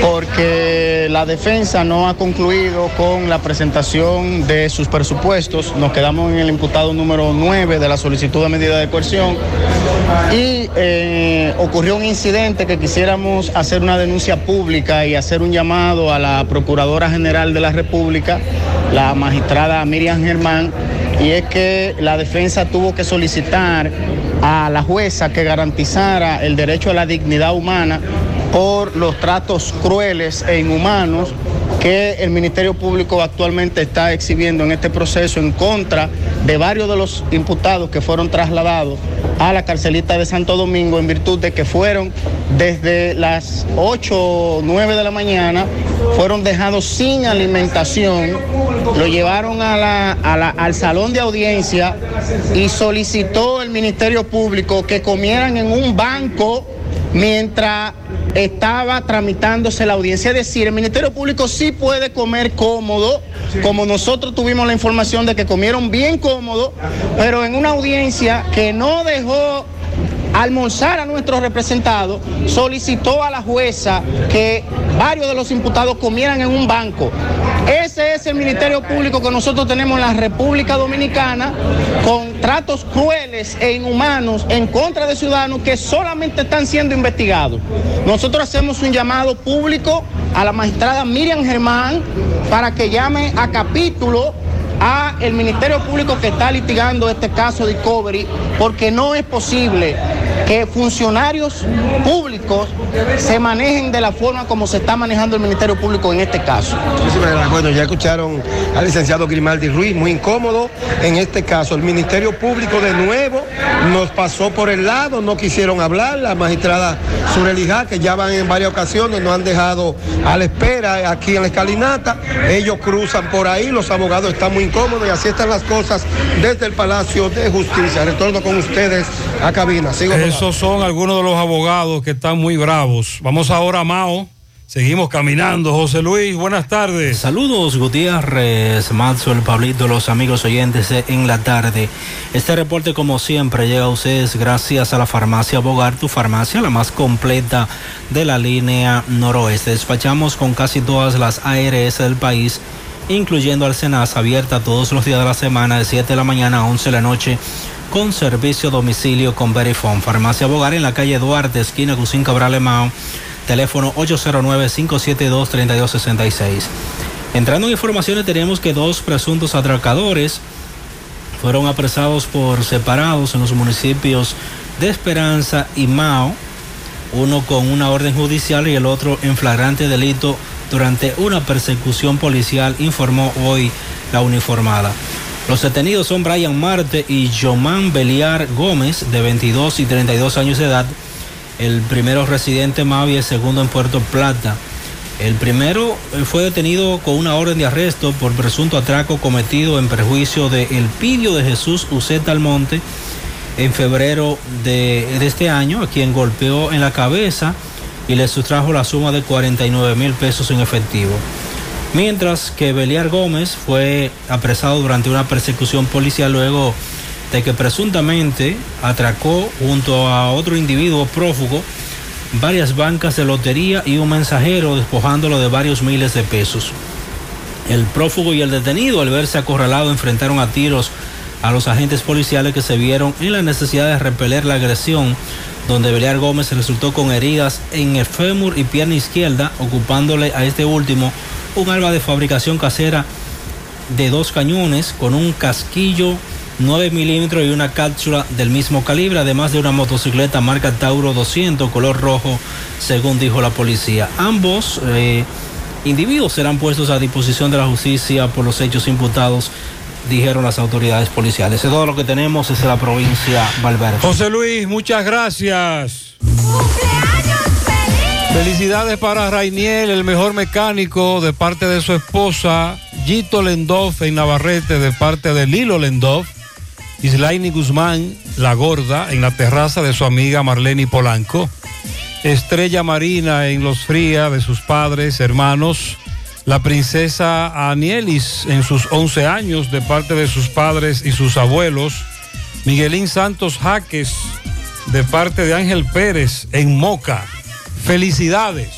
porque la defensa no ha concluido con la presentación de sus presupuestos. Nos quedamos en el imputado número 9 de la solicitud de medida de coerción y eh, ocurrió un incidente que quisiéramos hacer una denuncia pública y hacer un llamado a la Procuradora General de la República, la magistrada Miriam Germán, y es que la defensa tuvo que solicitar a la jueza que garantizara el derecho a la dignidad humana por los tratos crueles e inhumanos que el Ministerio Público actualmente está exhibiendo en este proceso en contra de varios de los imputados que fueron trasladados a la carcelita de Santo Domingo en virtud de que fueron desde las 8 o 9 de la mañana, fueron dejados sin alimentación, lo llevaron a la- a la- al salón de audiencia y solicitó el Ministerio Público que comieran en un banco mientras estaba tramitándose la audiencia. Es decir, el Ministerio Público sí puede comer cómodo, como nosotros tuvimos la información de que comieron bien cómodo, pero en una audiencia que no dejó almorzar a nuestros representados, solicitó a la jueza que varios de los imputados comieran en un banco. Ese es el Ministerio Público que nosotros tenemos en la República Dominicana, con tratos crueles e inhumanos en contra de ciudadanos que solamente están siendo investigados. Nosotros hacemos un llamado público a la magistrada Miriam Germán para que llame a capítulo a el Ministerio Público que está litigando este caso de Discovery, porque no es posible que funcionarios públicos se manejen de la forma como se está manejando el Ministerio Público en este caso. Bueno, ya escucharon al licenciado Grimaldi Ruiz, muy incómodo en este caso. El Ministerio Público de nuevo nos pasó por el lado, no quisieron hablar. La magistrada Surelijá, que ya van en varias ocasiones, nos han dejado a la espera aquí en la escalinata. Ellos cruzan por ahí, los abogados están muy incómodos y así están las cosas desde el Palacio de Justicia. Retorno con ustedes a cabina. Sigo Esos son algunos de los abogados que están muy bravos. Vamos ahora a Mao. Seguimos caminando. José Luis, buenas tardes. Saludos Gutiérrez, Maxwell, Pablito, los amigos oyentes en la tarde. Este reporte como siempre llega a ustedes gracias a la farmacia Bogar, tu farmacia la más completa de la línea noroeste. Despachamos con casi todas las ARS del país, incluyendo al Senas, abierta todos los días de la semana de 7 de la mañana a 11 de la noche con servicio domicilio con Verifone. Farmacia Bogar en la calle Duarte, esquina Cusín Cabral Emao, teléfono 809-572-3266. Entrando en informaciones, tenemos que dos presuntos atracadores fueron apresados por separados en los municipios de Esperanza y Mao, uno con una orden judicial y el otro en flagrante delito durante una persecución policial, informó hoy la uniformada. Los detenidos son Brian Marte y Jomán Beliar Gómez, de 22 y 32 años de edad, el primero residente y el segundo en Puerto Plata. El primero eh, fue detenido con una orden de arresto por presunto atraco cometido en perjuicio de Elpidio de Jesús Uceta Almonte en febrero de este año, a quien golpeó en la cabeza y le sustrajo la suma de 49 mil pesos en efectivo. Mientras que Beliar Gómez fue apresado durante una persecución policial luego de que presuntamente atracó junto a otro individuo prófugo varias bancas de lotería y un mensajero despojándolo de varios miles de pesos. El prófugo y el detenido al verse acorralado enfrentaron a tiros a los agentes policiales que se vieron en la necesidad de repeler la agresión, donde Beliar Gómez resultó con heridas en el fémur y pierna izquierda, ocupándole a este último un arma de fabricación casera de dos cañones con un casquillo 9 milímetros y una cápsula del mismo calibre, además de una motocicleta marca Tauro 200 color rojo, según dijo la policía. Ambos eh, individuos serán puestos a disposición de la justicia por los hechos imputados, dijeron las autoridades policiales. Es todo lo que tenemos desde la provincia Valverde. José Luis, muchas gracias. Felicidades para Rainiel, el mejor mecánico, de parte de su esposa, Gito Lendov en Navarrete, de parte de Lilo Lendov. Islaini Guzmán, la gorda, en la terraza de su amiga Marlene Polanco. Estrella Marina en Los Frías, de sus padres, hermanos. La princesa Anielis en sus 11 años, de parte de sus padres y sus abuelos. Miguelín Santos Jaques, de parte de Ángel Pérez, en Moca. Felicidades.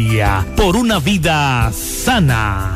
por una vida sana.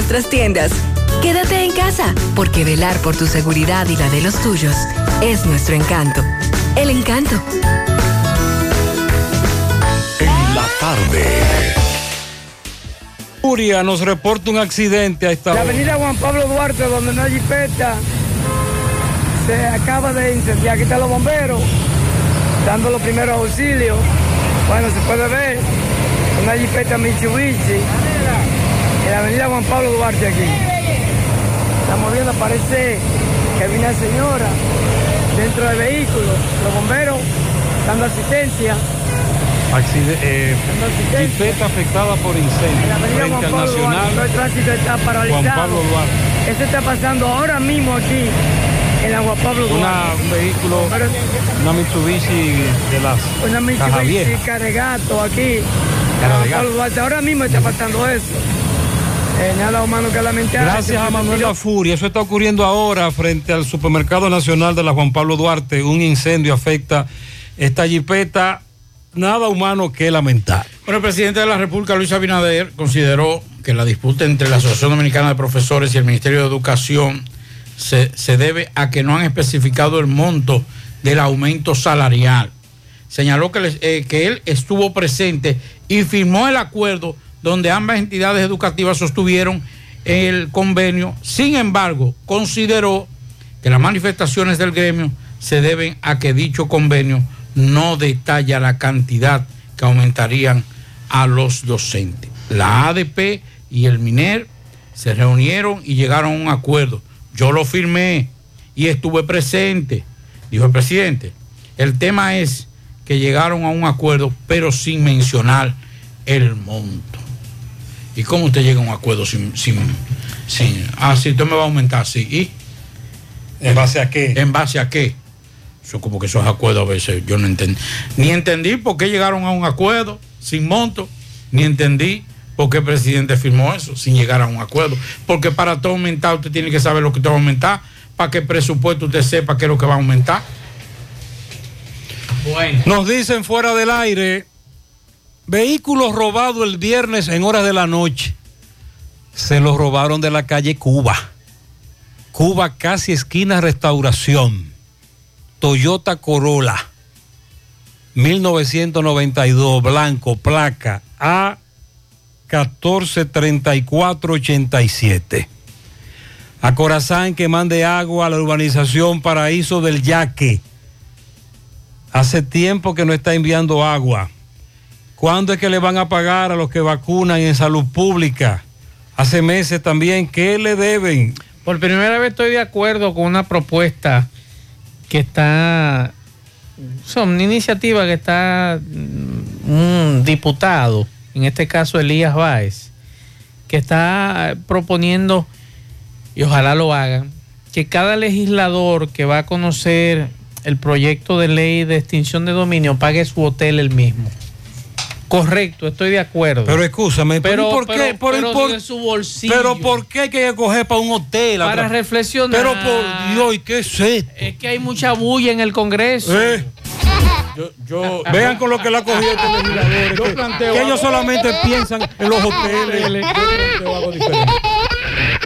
nuestras tiendas. Quédate en casa, porque velar por tu seguridad y la de los tuyos es nuestro encanto. El encanto. En la tarde. Furia nos reporta un accidente a esta La avenida Juan Pablo Duarte, donde no hay jipeta, se acaba de incendiar. Aquí están los bomberos, dando los primeros auxilios. Bueno, se puede ver una jipeta Mitsubishi en la avenida Juan Pablo Duarte aquí. Estamos viendo, parece que viene una señora dentro del vehículo. Los bomberos dando asistencia. Accide- eh, afectada por incendio. En la avenida Juan Pablo Duarte, Nacional todo el tránsito está paralizado. Juan Pablo Duarte. Eso está pasando ahora mismo aquí, en la Juan Pablo Duarte. Una, un vehículo, Pero- una Mitsubishi de las Una Mitsubishi. Carregato aquí. en Cara de Juan gato. Pablo Duarte. Ahora mismo está pasando eso. Eh, nada humano que lamentar. Gracias a Manuel La Furia. Eso está ocurriendo ahora frente al Supermercado Nacional de la Juan Pablo Duarte. Un incendio afecta esta jipeta. Nada humano que lamentar. Bueno, el presidente de la República, Luis Abinader, consideró que la disputa entre la Asociación Dominicana de Profesores y el Ministerio de Educación se, se debe a que no han especificado el monto del aumento salarial. Señaló que, les- eh, que él estuvo presente y firmó el acuerdo donde ambas entidades educativas sostuvieron el convenio. Sin embargo, consideró que las manifestaciones del gremio se deben a que dicho convenio no detalla la cantidad que aumentarían a los docentes. La ADP y el MINER se reunieron y llegaron a un acuerdo. Yo lo firmé y estuve presente, dijo el presidente. El tema es que llegaron a un acuerdo, pero sin mencionar el monto. ¿Y cómo usted llega a un acuerdo sin... sin, sin ah, sí, usted me va a aumentar, sí. ¿Y? ¿En base a qué? ¿En base a qué? Eso como que esos acuerdos a veces yo no entendí. Ni entendí por qué llegaron a un acuerdo sin monto, ni entendí por qué el presidente firmó eso sin llegar a un acuerdo. Porque para todo aumentar usted tiene que saber lo que usted va a aumentar, para que el presupuesto usted sepa qué es lo que va a aumentar. Bueno. Nos dicen fuera del aire, vehículos robados el viernes en horas de la noche. Se los robaron de la calle Cuba. Cuba casi esquina restauración. Toyota Corolla. 1992, blanco, placa A 143487. A Corazán que mande agua a la urbanización Paraíso del Yaque. Hace tiempo que no está enviando agua. ¿Cuándo es que le van a pagar a los que vacunan en salud pública? Hace meses también, ¿qué le deben? Por primera vez estoy de acuerdo con una propuesta que está, son una iniciativa que está mm, un diputado, en este caso Elías Báez, que está proponiendo, y ojalá lo hagan, que cada legislador que va a conocer el proyecto de ley de extinción de dominio pague su hotel el mismo. Correcto, estoy de acuerdo. Pero escúchame, pero, ¿por qué? pero- Por- pero por- de su bolsillo. Pero ¿por qué hay que coger para un hotel? Para reflexionar. Pero por Dios, ¿y qué es esto? Es que hay mucha bulla en el Congreso. Eh. Yo, Vean con lo que la ha cogido este legislador. Yo planteo que algo. ellos solamente piensan en los hoteles. Yo planteo algo diferente.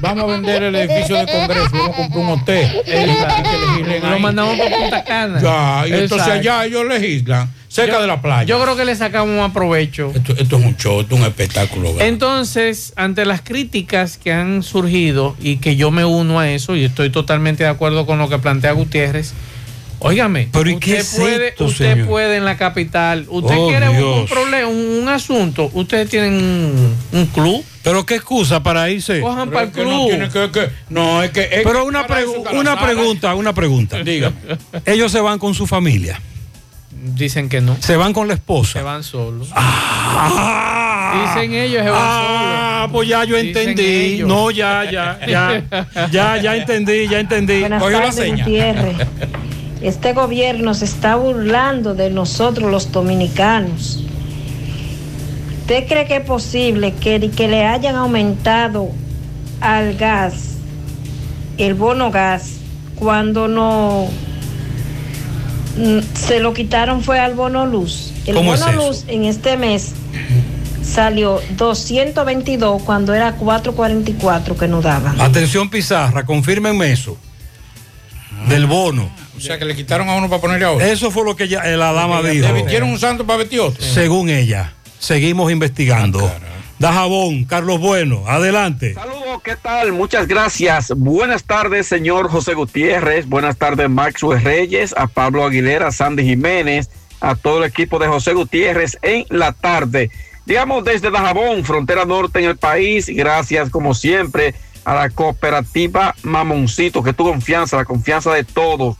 Vamos a vender el edificio del Congreso, vamos a comprar un hotel. Exacto. Y que legislen Lo mandamos para Punta Cana. Ya, y entonces allá ellos legislan. Cerca Yo- de la playa. Yo creo que le sacamos más provecho. Esto, esto es un show, esto es un espectáculo. ¿verdad? Entonces, ante las críticas que han surgido y que yo me uno a eso y estoy totalmente de acuerdo con lo que plantea Gutiérrez, óigame, Pero ¿y usted, qué es puede, esto, usted señor? puede en la capital, usted Oh, quiere un, un problema, un, un asunto, ustedes tienen un, un club, Pero qué excusa para irse. cojan para el que no club. tiene que- que- no, es que. es Pero que una, pregu- una pregunta, una pregunta. Dígame. Ellos se van con su familia. Dicen que no. Se van con la esposa. Se van solos. Ah, Dicen ellos, se van ah, pues ya yo Dicen entendí. ellos. No, ya, ya, ya. Ya, ya entendí, ya entendí. Buenas Cogió la tardes, seña. Gutiérrez. Este gobierno se está burlando de nosotros los dominicanos. ¿Usted cree que es posible que, que le hayan aumentado al gas, el bono gas, cuando no se lo quitaron fue al bono luz? El ¿Cómo es bono eso? luz en este mes salió 222 cuando era 444 que nos daban. Atención, Pizarra, confírmenme eso. Del bono. O sea, que le quitaron a uno para ponerle a otro. Eso fue lo que ella- eh, la dama Le dijo. vistieron un santo para vestir otro. Según ella. Seguimos investigando. Dajabón, Carlos Bueno, adelante. Saludos, ¿qué tal? Muchas gracias. Buenas tardes, señor José Gutiérrez. Buenas tardes, Maxwell Reyes, a Pablo Aguilera, a Sandy Jiménez, a todo el equipo de José Gutiérrez en la tarde. Digamos desde Dajabón, frontera norte en el país. Gracias, como siempre, a la cooperativa Mamoncito, que tu confianza, la confianza de todos.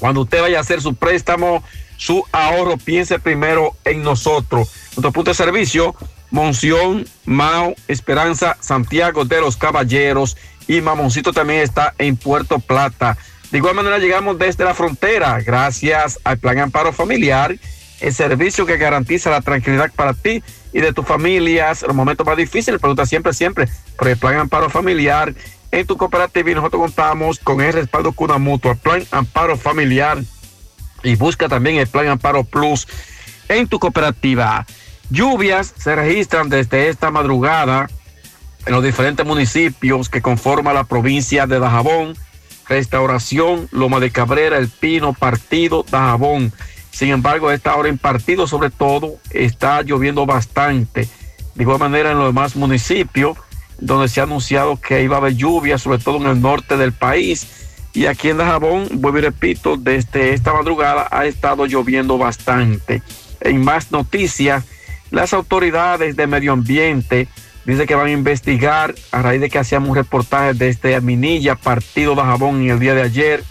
Cuando usted vaya a hacer su préstamo, su ahorro, piense primero en nosotros. Nuestro punto de servicio, Monción, Mao, Esperanza, Santiago de los Caballeros y Mamoncito también está en Puerto Plata. De igual manera llegamos desde la frontera, gracias al Plan Amparo Familiar, el servicio que garantiza la tranquilidad para ti y de tus familias, los momentos más difíciles, pregunta siempre, siempre, por el Plan Amparo Familiar. En tu cooperativa y nosotros contamos con el respaldo Cuna Mutua, Plan Amparo Familiar y busca también el Plan Amparo Plus en tu cooperativa. Lluvias se registran desde esta madrugada en los diferentes municipios que conforman la provincia de Dajabón, Restauración, Loma de Cabrera, El Pino, Partido, Dajabón. Sin embargo, a esta hora en Partido sobre todo está lloviendo bastante. De igual manera en los demás municipios donde se ha anunciado que iba a haber lluvia, sobre todo en el norte del país. Y aquí en Dajabón, vuelvo y repito, desde esta madrugada ha estado lloviendo bastante. En más noticias, las autoridades de medio ambiente dicen que van a investigar a raíz de que hacíamos un reportaje desde Minilla, partido Dajabón, en el día de ayer,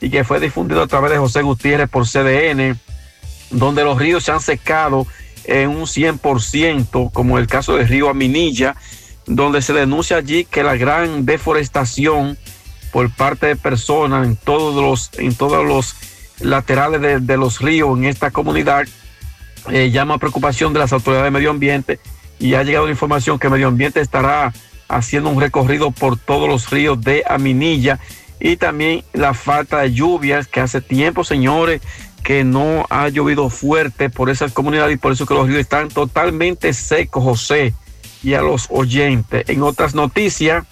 y que fue difundido a través de José Gutiérrez por CDN, donde los ríos se han secado en un 100%, como el caso del río Aminilla, donde se denuncia allí que la gran deforestación por parte de personas en todos los, en todos los laterales de, de los ríos en esta comunidad eh, llama a preocupación de las autoridades de medio ambiente y ha llegado la información que medio ambiente estará haciendo un recorrido por todos los ríos de Aminilla y también la falta de lluvias que hace tiempo, señores, que no ha llovido fuerte por esas comunidades y por eso que los ríos están totalmente secos, José, y a los oyentes. En otras noticias,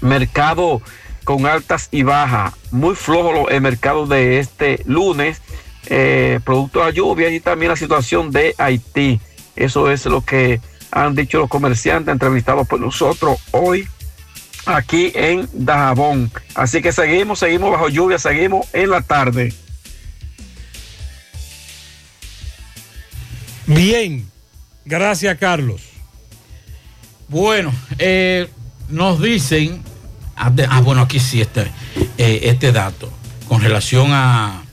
mercado con altas y bajas, muy flojo lo- el mercado de este lunes, eh, producto de la lluvia y también la situación de Haití. Eso es lo que han dicho los comerciantes entrevistados por nosotros hoy aquí en Dajabón. Así que seguimos, seguimos bajo lluvia, seguimos en la tarde. Bien, gracias Carlos. Bueno, eh, nos dicen, ah, de- ah, bueno, aquí sí está eh, este dato, con relación a,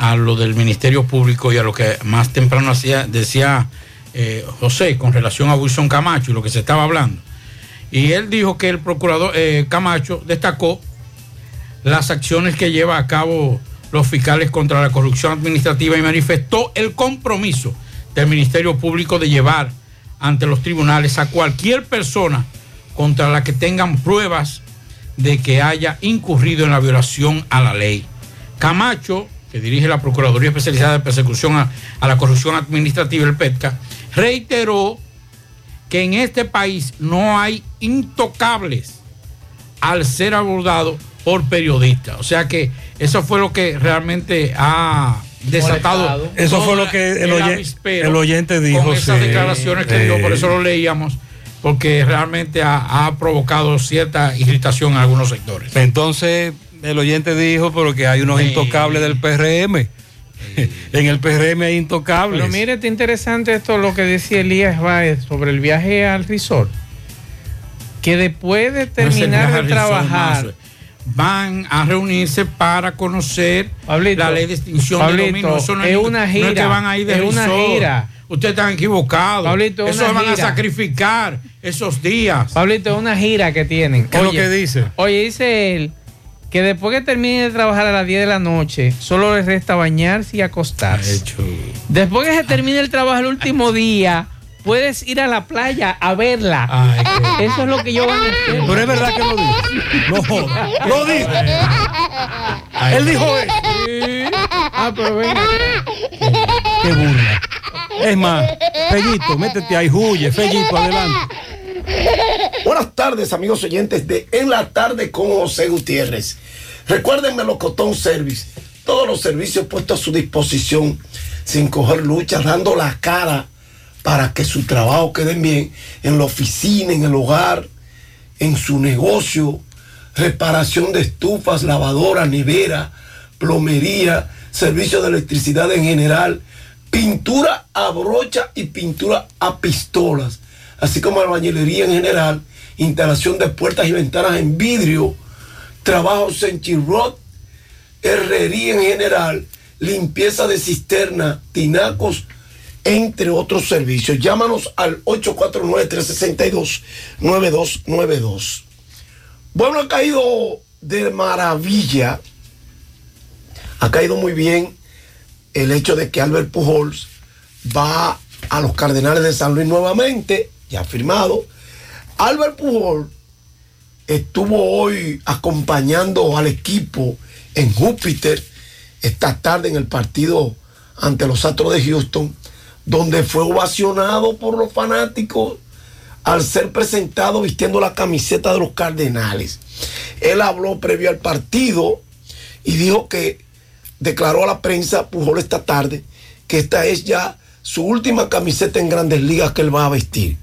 a lo del Ministerio Público y a lo que más temprano decía eh, José, con relación a Wilson Camacho y lo que se estaba hablando. Y él dijo que el procurador eh, Camacho destacó las acciones que lleva a cabo los fiscales contra la corrupción administrativa y manifestó el compromiso del Ministerio Público de llevar ante los tribunales a cualquier persona contra la que tengan pruebas de que haya incurrido en la violación a la ley. Camacho, que dirige la Procuraduría Especializada de Persecución a, a la Corrupción Administrativa, el PETCA, reiteró que en este país no hay intocables al ser abordado por periodistas. O sea que eso fue lo que realmente ha desatado. Eso fue lo que el, oyente dijo. Con esas sí. declaraciones que dio, por eso lo leíamos, porque realmente ha, ha provocado cierta irritación en algunos sectores. Entonces, el oyente dijo, pero que hay unos Sí. intocables del PRM. en el PRM hay intocables. Pero mire, está interesante esto lo que decía Elías Báez sobre el viaje al resort. Que después de terminar de resort, trabajar. Van a reunirse para conocer Pablito, la ley de extinción Pablito, de dominio. Eso no es una No es gira, que van a ir de es una gira. Ustedes están equivocados. Pablito, es Eso van a gira. sacrificar esos días. Pablito, es una gira que tienen. ¿Qué es lo que dice? Oye, dice él que después que termine de trabajar a las 10 de la noche, solo les resta bañarse y acostarse. Después que se termine el trabajo el último día, puedes ir a la playa a verla. Eso es lo que yo van a hacer. Pero es verdad que lo dijo. No, lo dijo. Él dijo eso. Ah, pero venga. Qué burla. Es más, Fellito, métete ahí, huye, Fellito, adelante. Buenas tardes, amigos oyentes de En la Tarde con José Gutiérrez. Recuerden Melocotón Service, todos los servicios puestos a su disposición, sin coger lucha, dando la cara para que su trabajo quede bien en la oficina, en el hogar, en su negocio, reparación de estufas, lavadora, nevera, plomería, servicio de electricidad en general, pintura a brocha y pintura a pistolas, así como albañilería en general, instalación de puertas y ventanas en vidrio, trabajos en chirrot, herrería en general, limpieza de cisterna, tinacos, entre otros servicios. Llámanos al 849-362-9292. Bueno, ha caído de maravilla, ha caído muy bien el hecho de que Albert Pujols va a los Cardenales de San Luis nuevamente, ya firmado. Albert Pujols estuvo hoy acompañando al equipo en Júpiter esta tarde en el partido ante los Astros de Houston, donde fue ovacionado por los fanáticos al ser presentado vistiendo la camiseta de los Cardenales. Él habló previo al partido y dijo que declaró a la prensa Pujol esta tarde que esta es ya su última camiseta en grandes ligas que él va a vestir.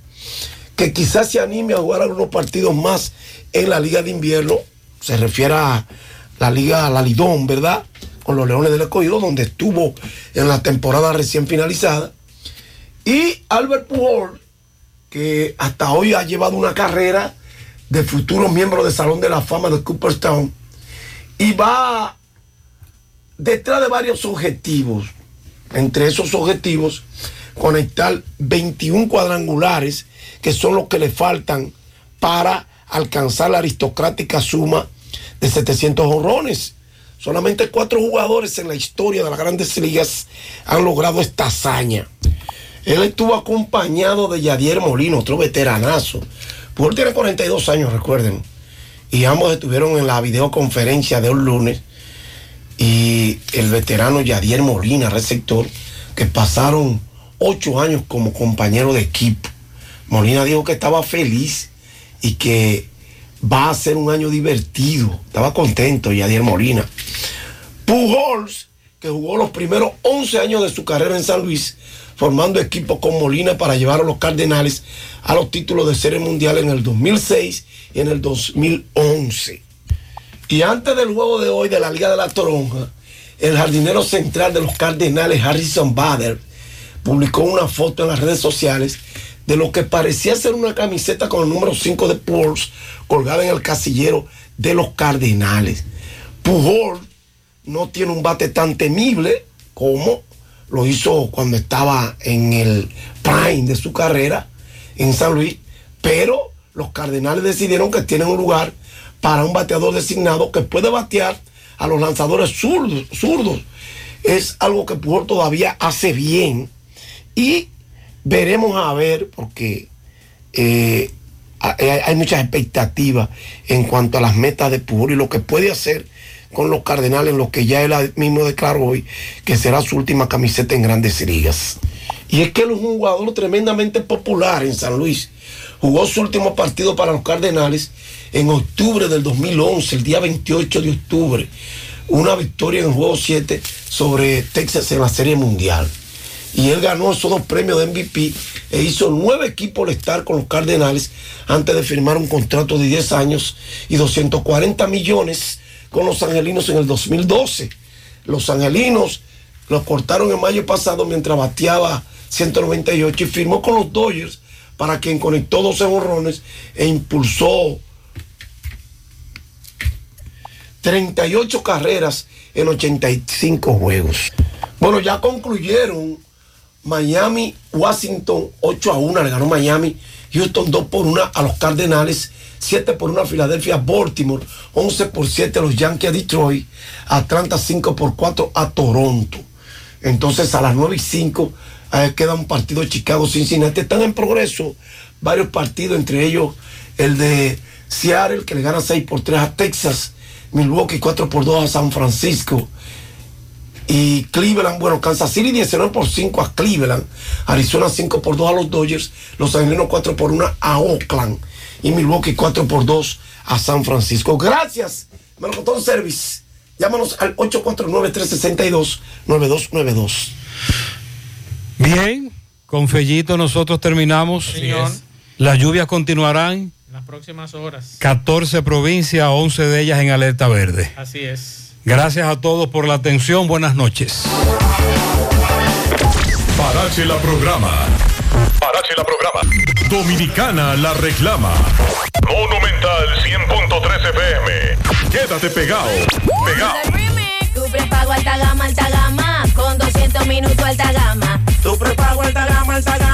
Que quizás se anime a jugar algunos partidos más en la liga de invierno. Se refiere a la liga, la ¿verdad? Con los Leones del Escogido, donde estuvo en la temporada recién finalizada. Y Albert Pujol, que hasta hoy ha llevado una carrera de futuros miembros del Salón de la Fama de Cooperstown y va detrás de varios objetivos. Entre esos objetivos, conectar 21 cuadrangulares, que son los que le faltan para alcanzar la aristocrática suma de 700 honrones. Solamente cuatro jugadores en la historia de las grandes ligas han logrado esta hazaña. Él estuvo acompañado de Yadier Molino, otro veteranazo. Pujol tiene 42 años, recuerden. Y ambos estuvieron en la videoconferencia de un lunes. Y el veterano Yadier Molina, receptor, que pasaron ocho años como compañero de equipo. Molina dijo que estaba feliz y que va a ser un año divertido. Estaba contento Yadier Molina. Pujols, que jugó los primeros 11 años de su carrera en San Luis, formando equipo con Molina para llevar a los Cardenales a los títulos de Serie Mundial en el 2006 y en el 2011. Y antes del juego de hoy de la Liga de la Toronja, el jardinero central de los Cardenales, Harrison Bader, publicó una foto en las redes sociales de lo que parecía ser una camiseta con el número 5 de Pujols colgada en el casillero de los Cardenales. Pujol no tiene un bate tan temible como lo hizo cuando estaba en el prime de su carrera en San Luis, pero los Cardenales decidieron que tienen un lugar para un bateador designado que puede batear a los lanzadores zurdos. zurdos. Es algo que Pujol todavía hace bien y veremos a ver porque eh, hay, hay muchas expectativas en cuanto a las metas de Pujol y lo que puede hacer con los Cardenales, lo que ya él mismo declaró hoy, que será su última camiseta en grandes ligas. Y es que él es un jugador tremendamente popular en San Luis. Jugó su último partido para los Cardenales en octubre del 2011, el día 28 de octubre. una victoria en el juego 7 sobre Texas en la Serie Mundial. Y él ganó esos dos premios de MVP e hizo nueve equipos estar con los Cardenales antes de firmar un contrato de 10 años y 240 millones con los Angelinos en el 2012. Los Angelinos los cortaron en mayo pasado mientras bateaba 198 y firmó con los Dodgers para quien conectó 12 borrones e impulsó 38 carreras en 85 juegos. Bueno, ya concluyeron Miami, Washington 8 a 1, le ganó Miami, Houston 2 por 1 a los Cardenales, 7 por 1 a Filadelfia, Baltimore, 11 por 7 a los Yankees a Detroit, Atlanta 5 por 4 a Toronto. Entonces a las 9 y 5 eh, queda un partido de Chicago, Cincinnati. Están en progreso varios partidos, entre ellos el de Seattle, que le gana 6 por 3 a Texas, Milwaukee 4 por 2 a San Francisco. Y Cleveland, bueno, Kansas City 19 por 5 a Cleveland, Arizona 5 por 2 a los Dodgers, Los Angelinos 4 por 1 a Oakland y Milwaukee 4 por 2 a San Francisco. Gracias, Melocotón Service. Llámanos al 849-362-9292. Bien, con Fellito nosotros terminamos. Señor. Las lluvias continuarán. En las próximas horas. 14 provincias, 11 de ellas en alerta verde. Así es. Gracias a todos por la atención. Buenas noches. Parache la programa. Parache la programa. Dominicana la reclama. Monumental 100.13 FM. Quédate pegado. Pegado. Tu prepago alta gama, alta gama, con 200 minutos alta gama. Tu prepago alta gama, alta gama,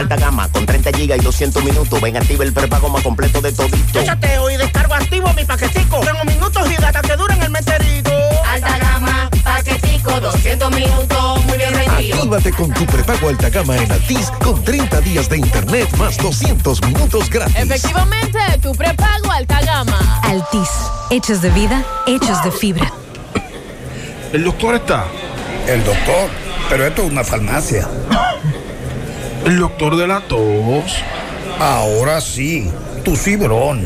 alta gama. Con 30 gigas y 200 minutos. Ven, activa el prepago más completo de todito. Yo chateo y descargo activo mi paquetico. Tengo minutos y data que duran el meterico. Alta gama, paquetico, 200 minutos, muy bien rendido. Actívate con tu prepago alta gama en Altis con 30 días de internet más 200 minutos gratis. Efectivamente, tu prepago alta gama. Altis, hechos de vida, hechos de fibra. ¿El doctor está? El doctor, pero esto es una farmacia. ¿El doctor de la tos? Ahora sí, tu cibrón.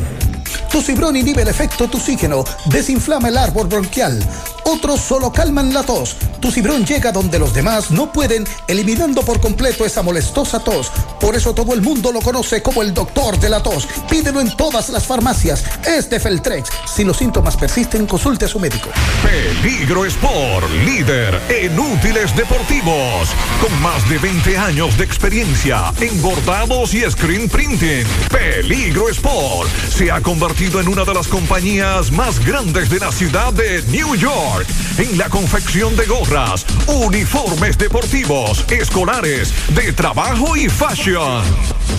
Tu cibrón inhibe el efecto toxígeno, desinflama el árbol bronquial. Otros solo calman la tos. Tu cibrón llega donde los demás no pueden, eliminando por completo esa molestosa tos. Por eso todo el mundo lo conoce como el doctor de la tos. Pídelo en todas las farmacias. Es de Feltrex. Si los síntomas persisten, consulte a su médico. Peligro Sport, líder en útiles deportivos, con más de 20 años de experiencia en bordados y screen printing. Peligro Sport se ha convertido en una de las compañías más grandes de la ciudad de New York en la confección de gorras, uniformes deportivos, escolares, de trabajo y fashion.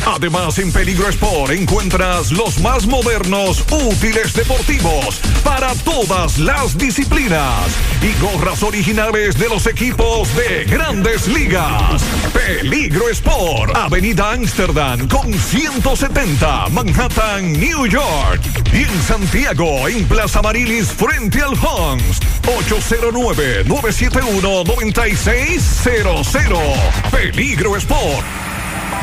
Además, en Peligro Sport encuentras los más modernos útiles deportivos para todas las disciplinas y gorras originales de los equipos de grandes ligas. Peligro Sport, Avenida Amsterdam con 170, Manhattan, New York. Y en Santiago, en Plaza Marilis, frente al Hans, 809-971-9600. Peligro Sport.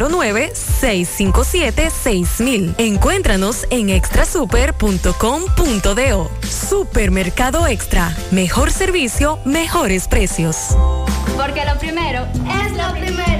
809-657-6000. Encuéntranos en extrasuper.com.do. Supermercado Extra. Mejor servicio, mejores precios. Porque lo primero es lo primero.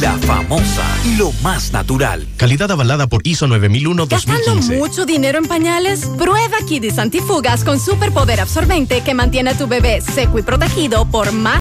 La famosa, lo más natural. Calidad avalada por ISO 9001-2015. ¿Gastando mucho dinero en pañales? Prueba Kidis Antifugas con superpoder absorbente que mantiene a tu bebé seco y protegido por más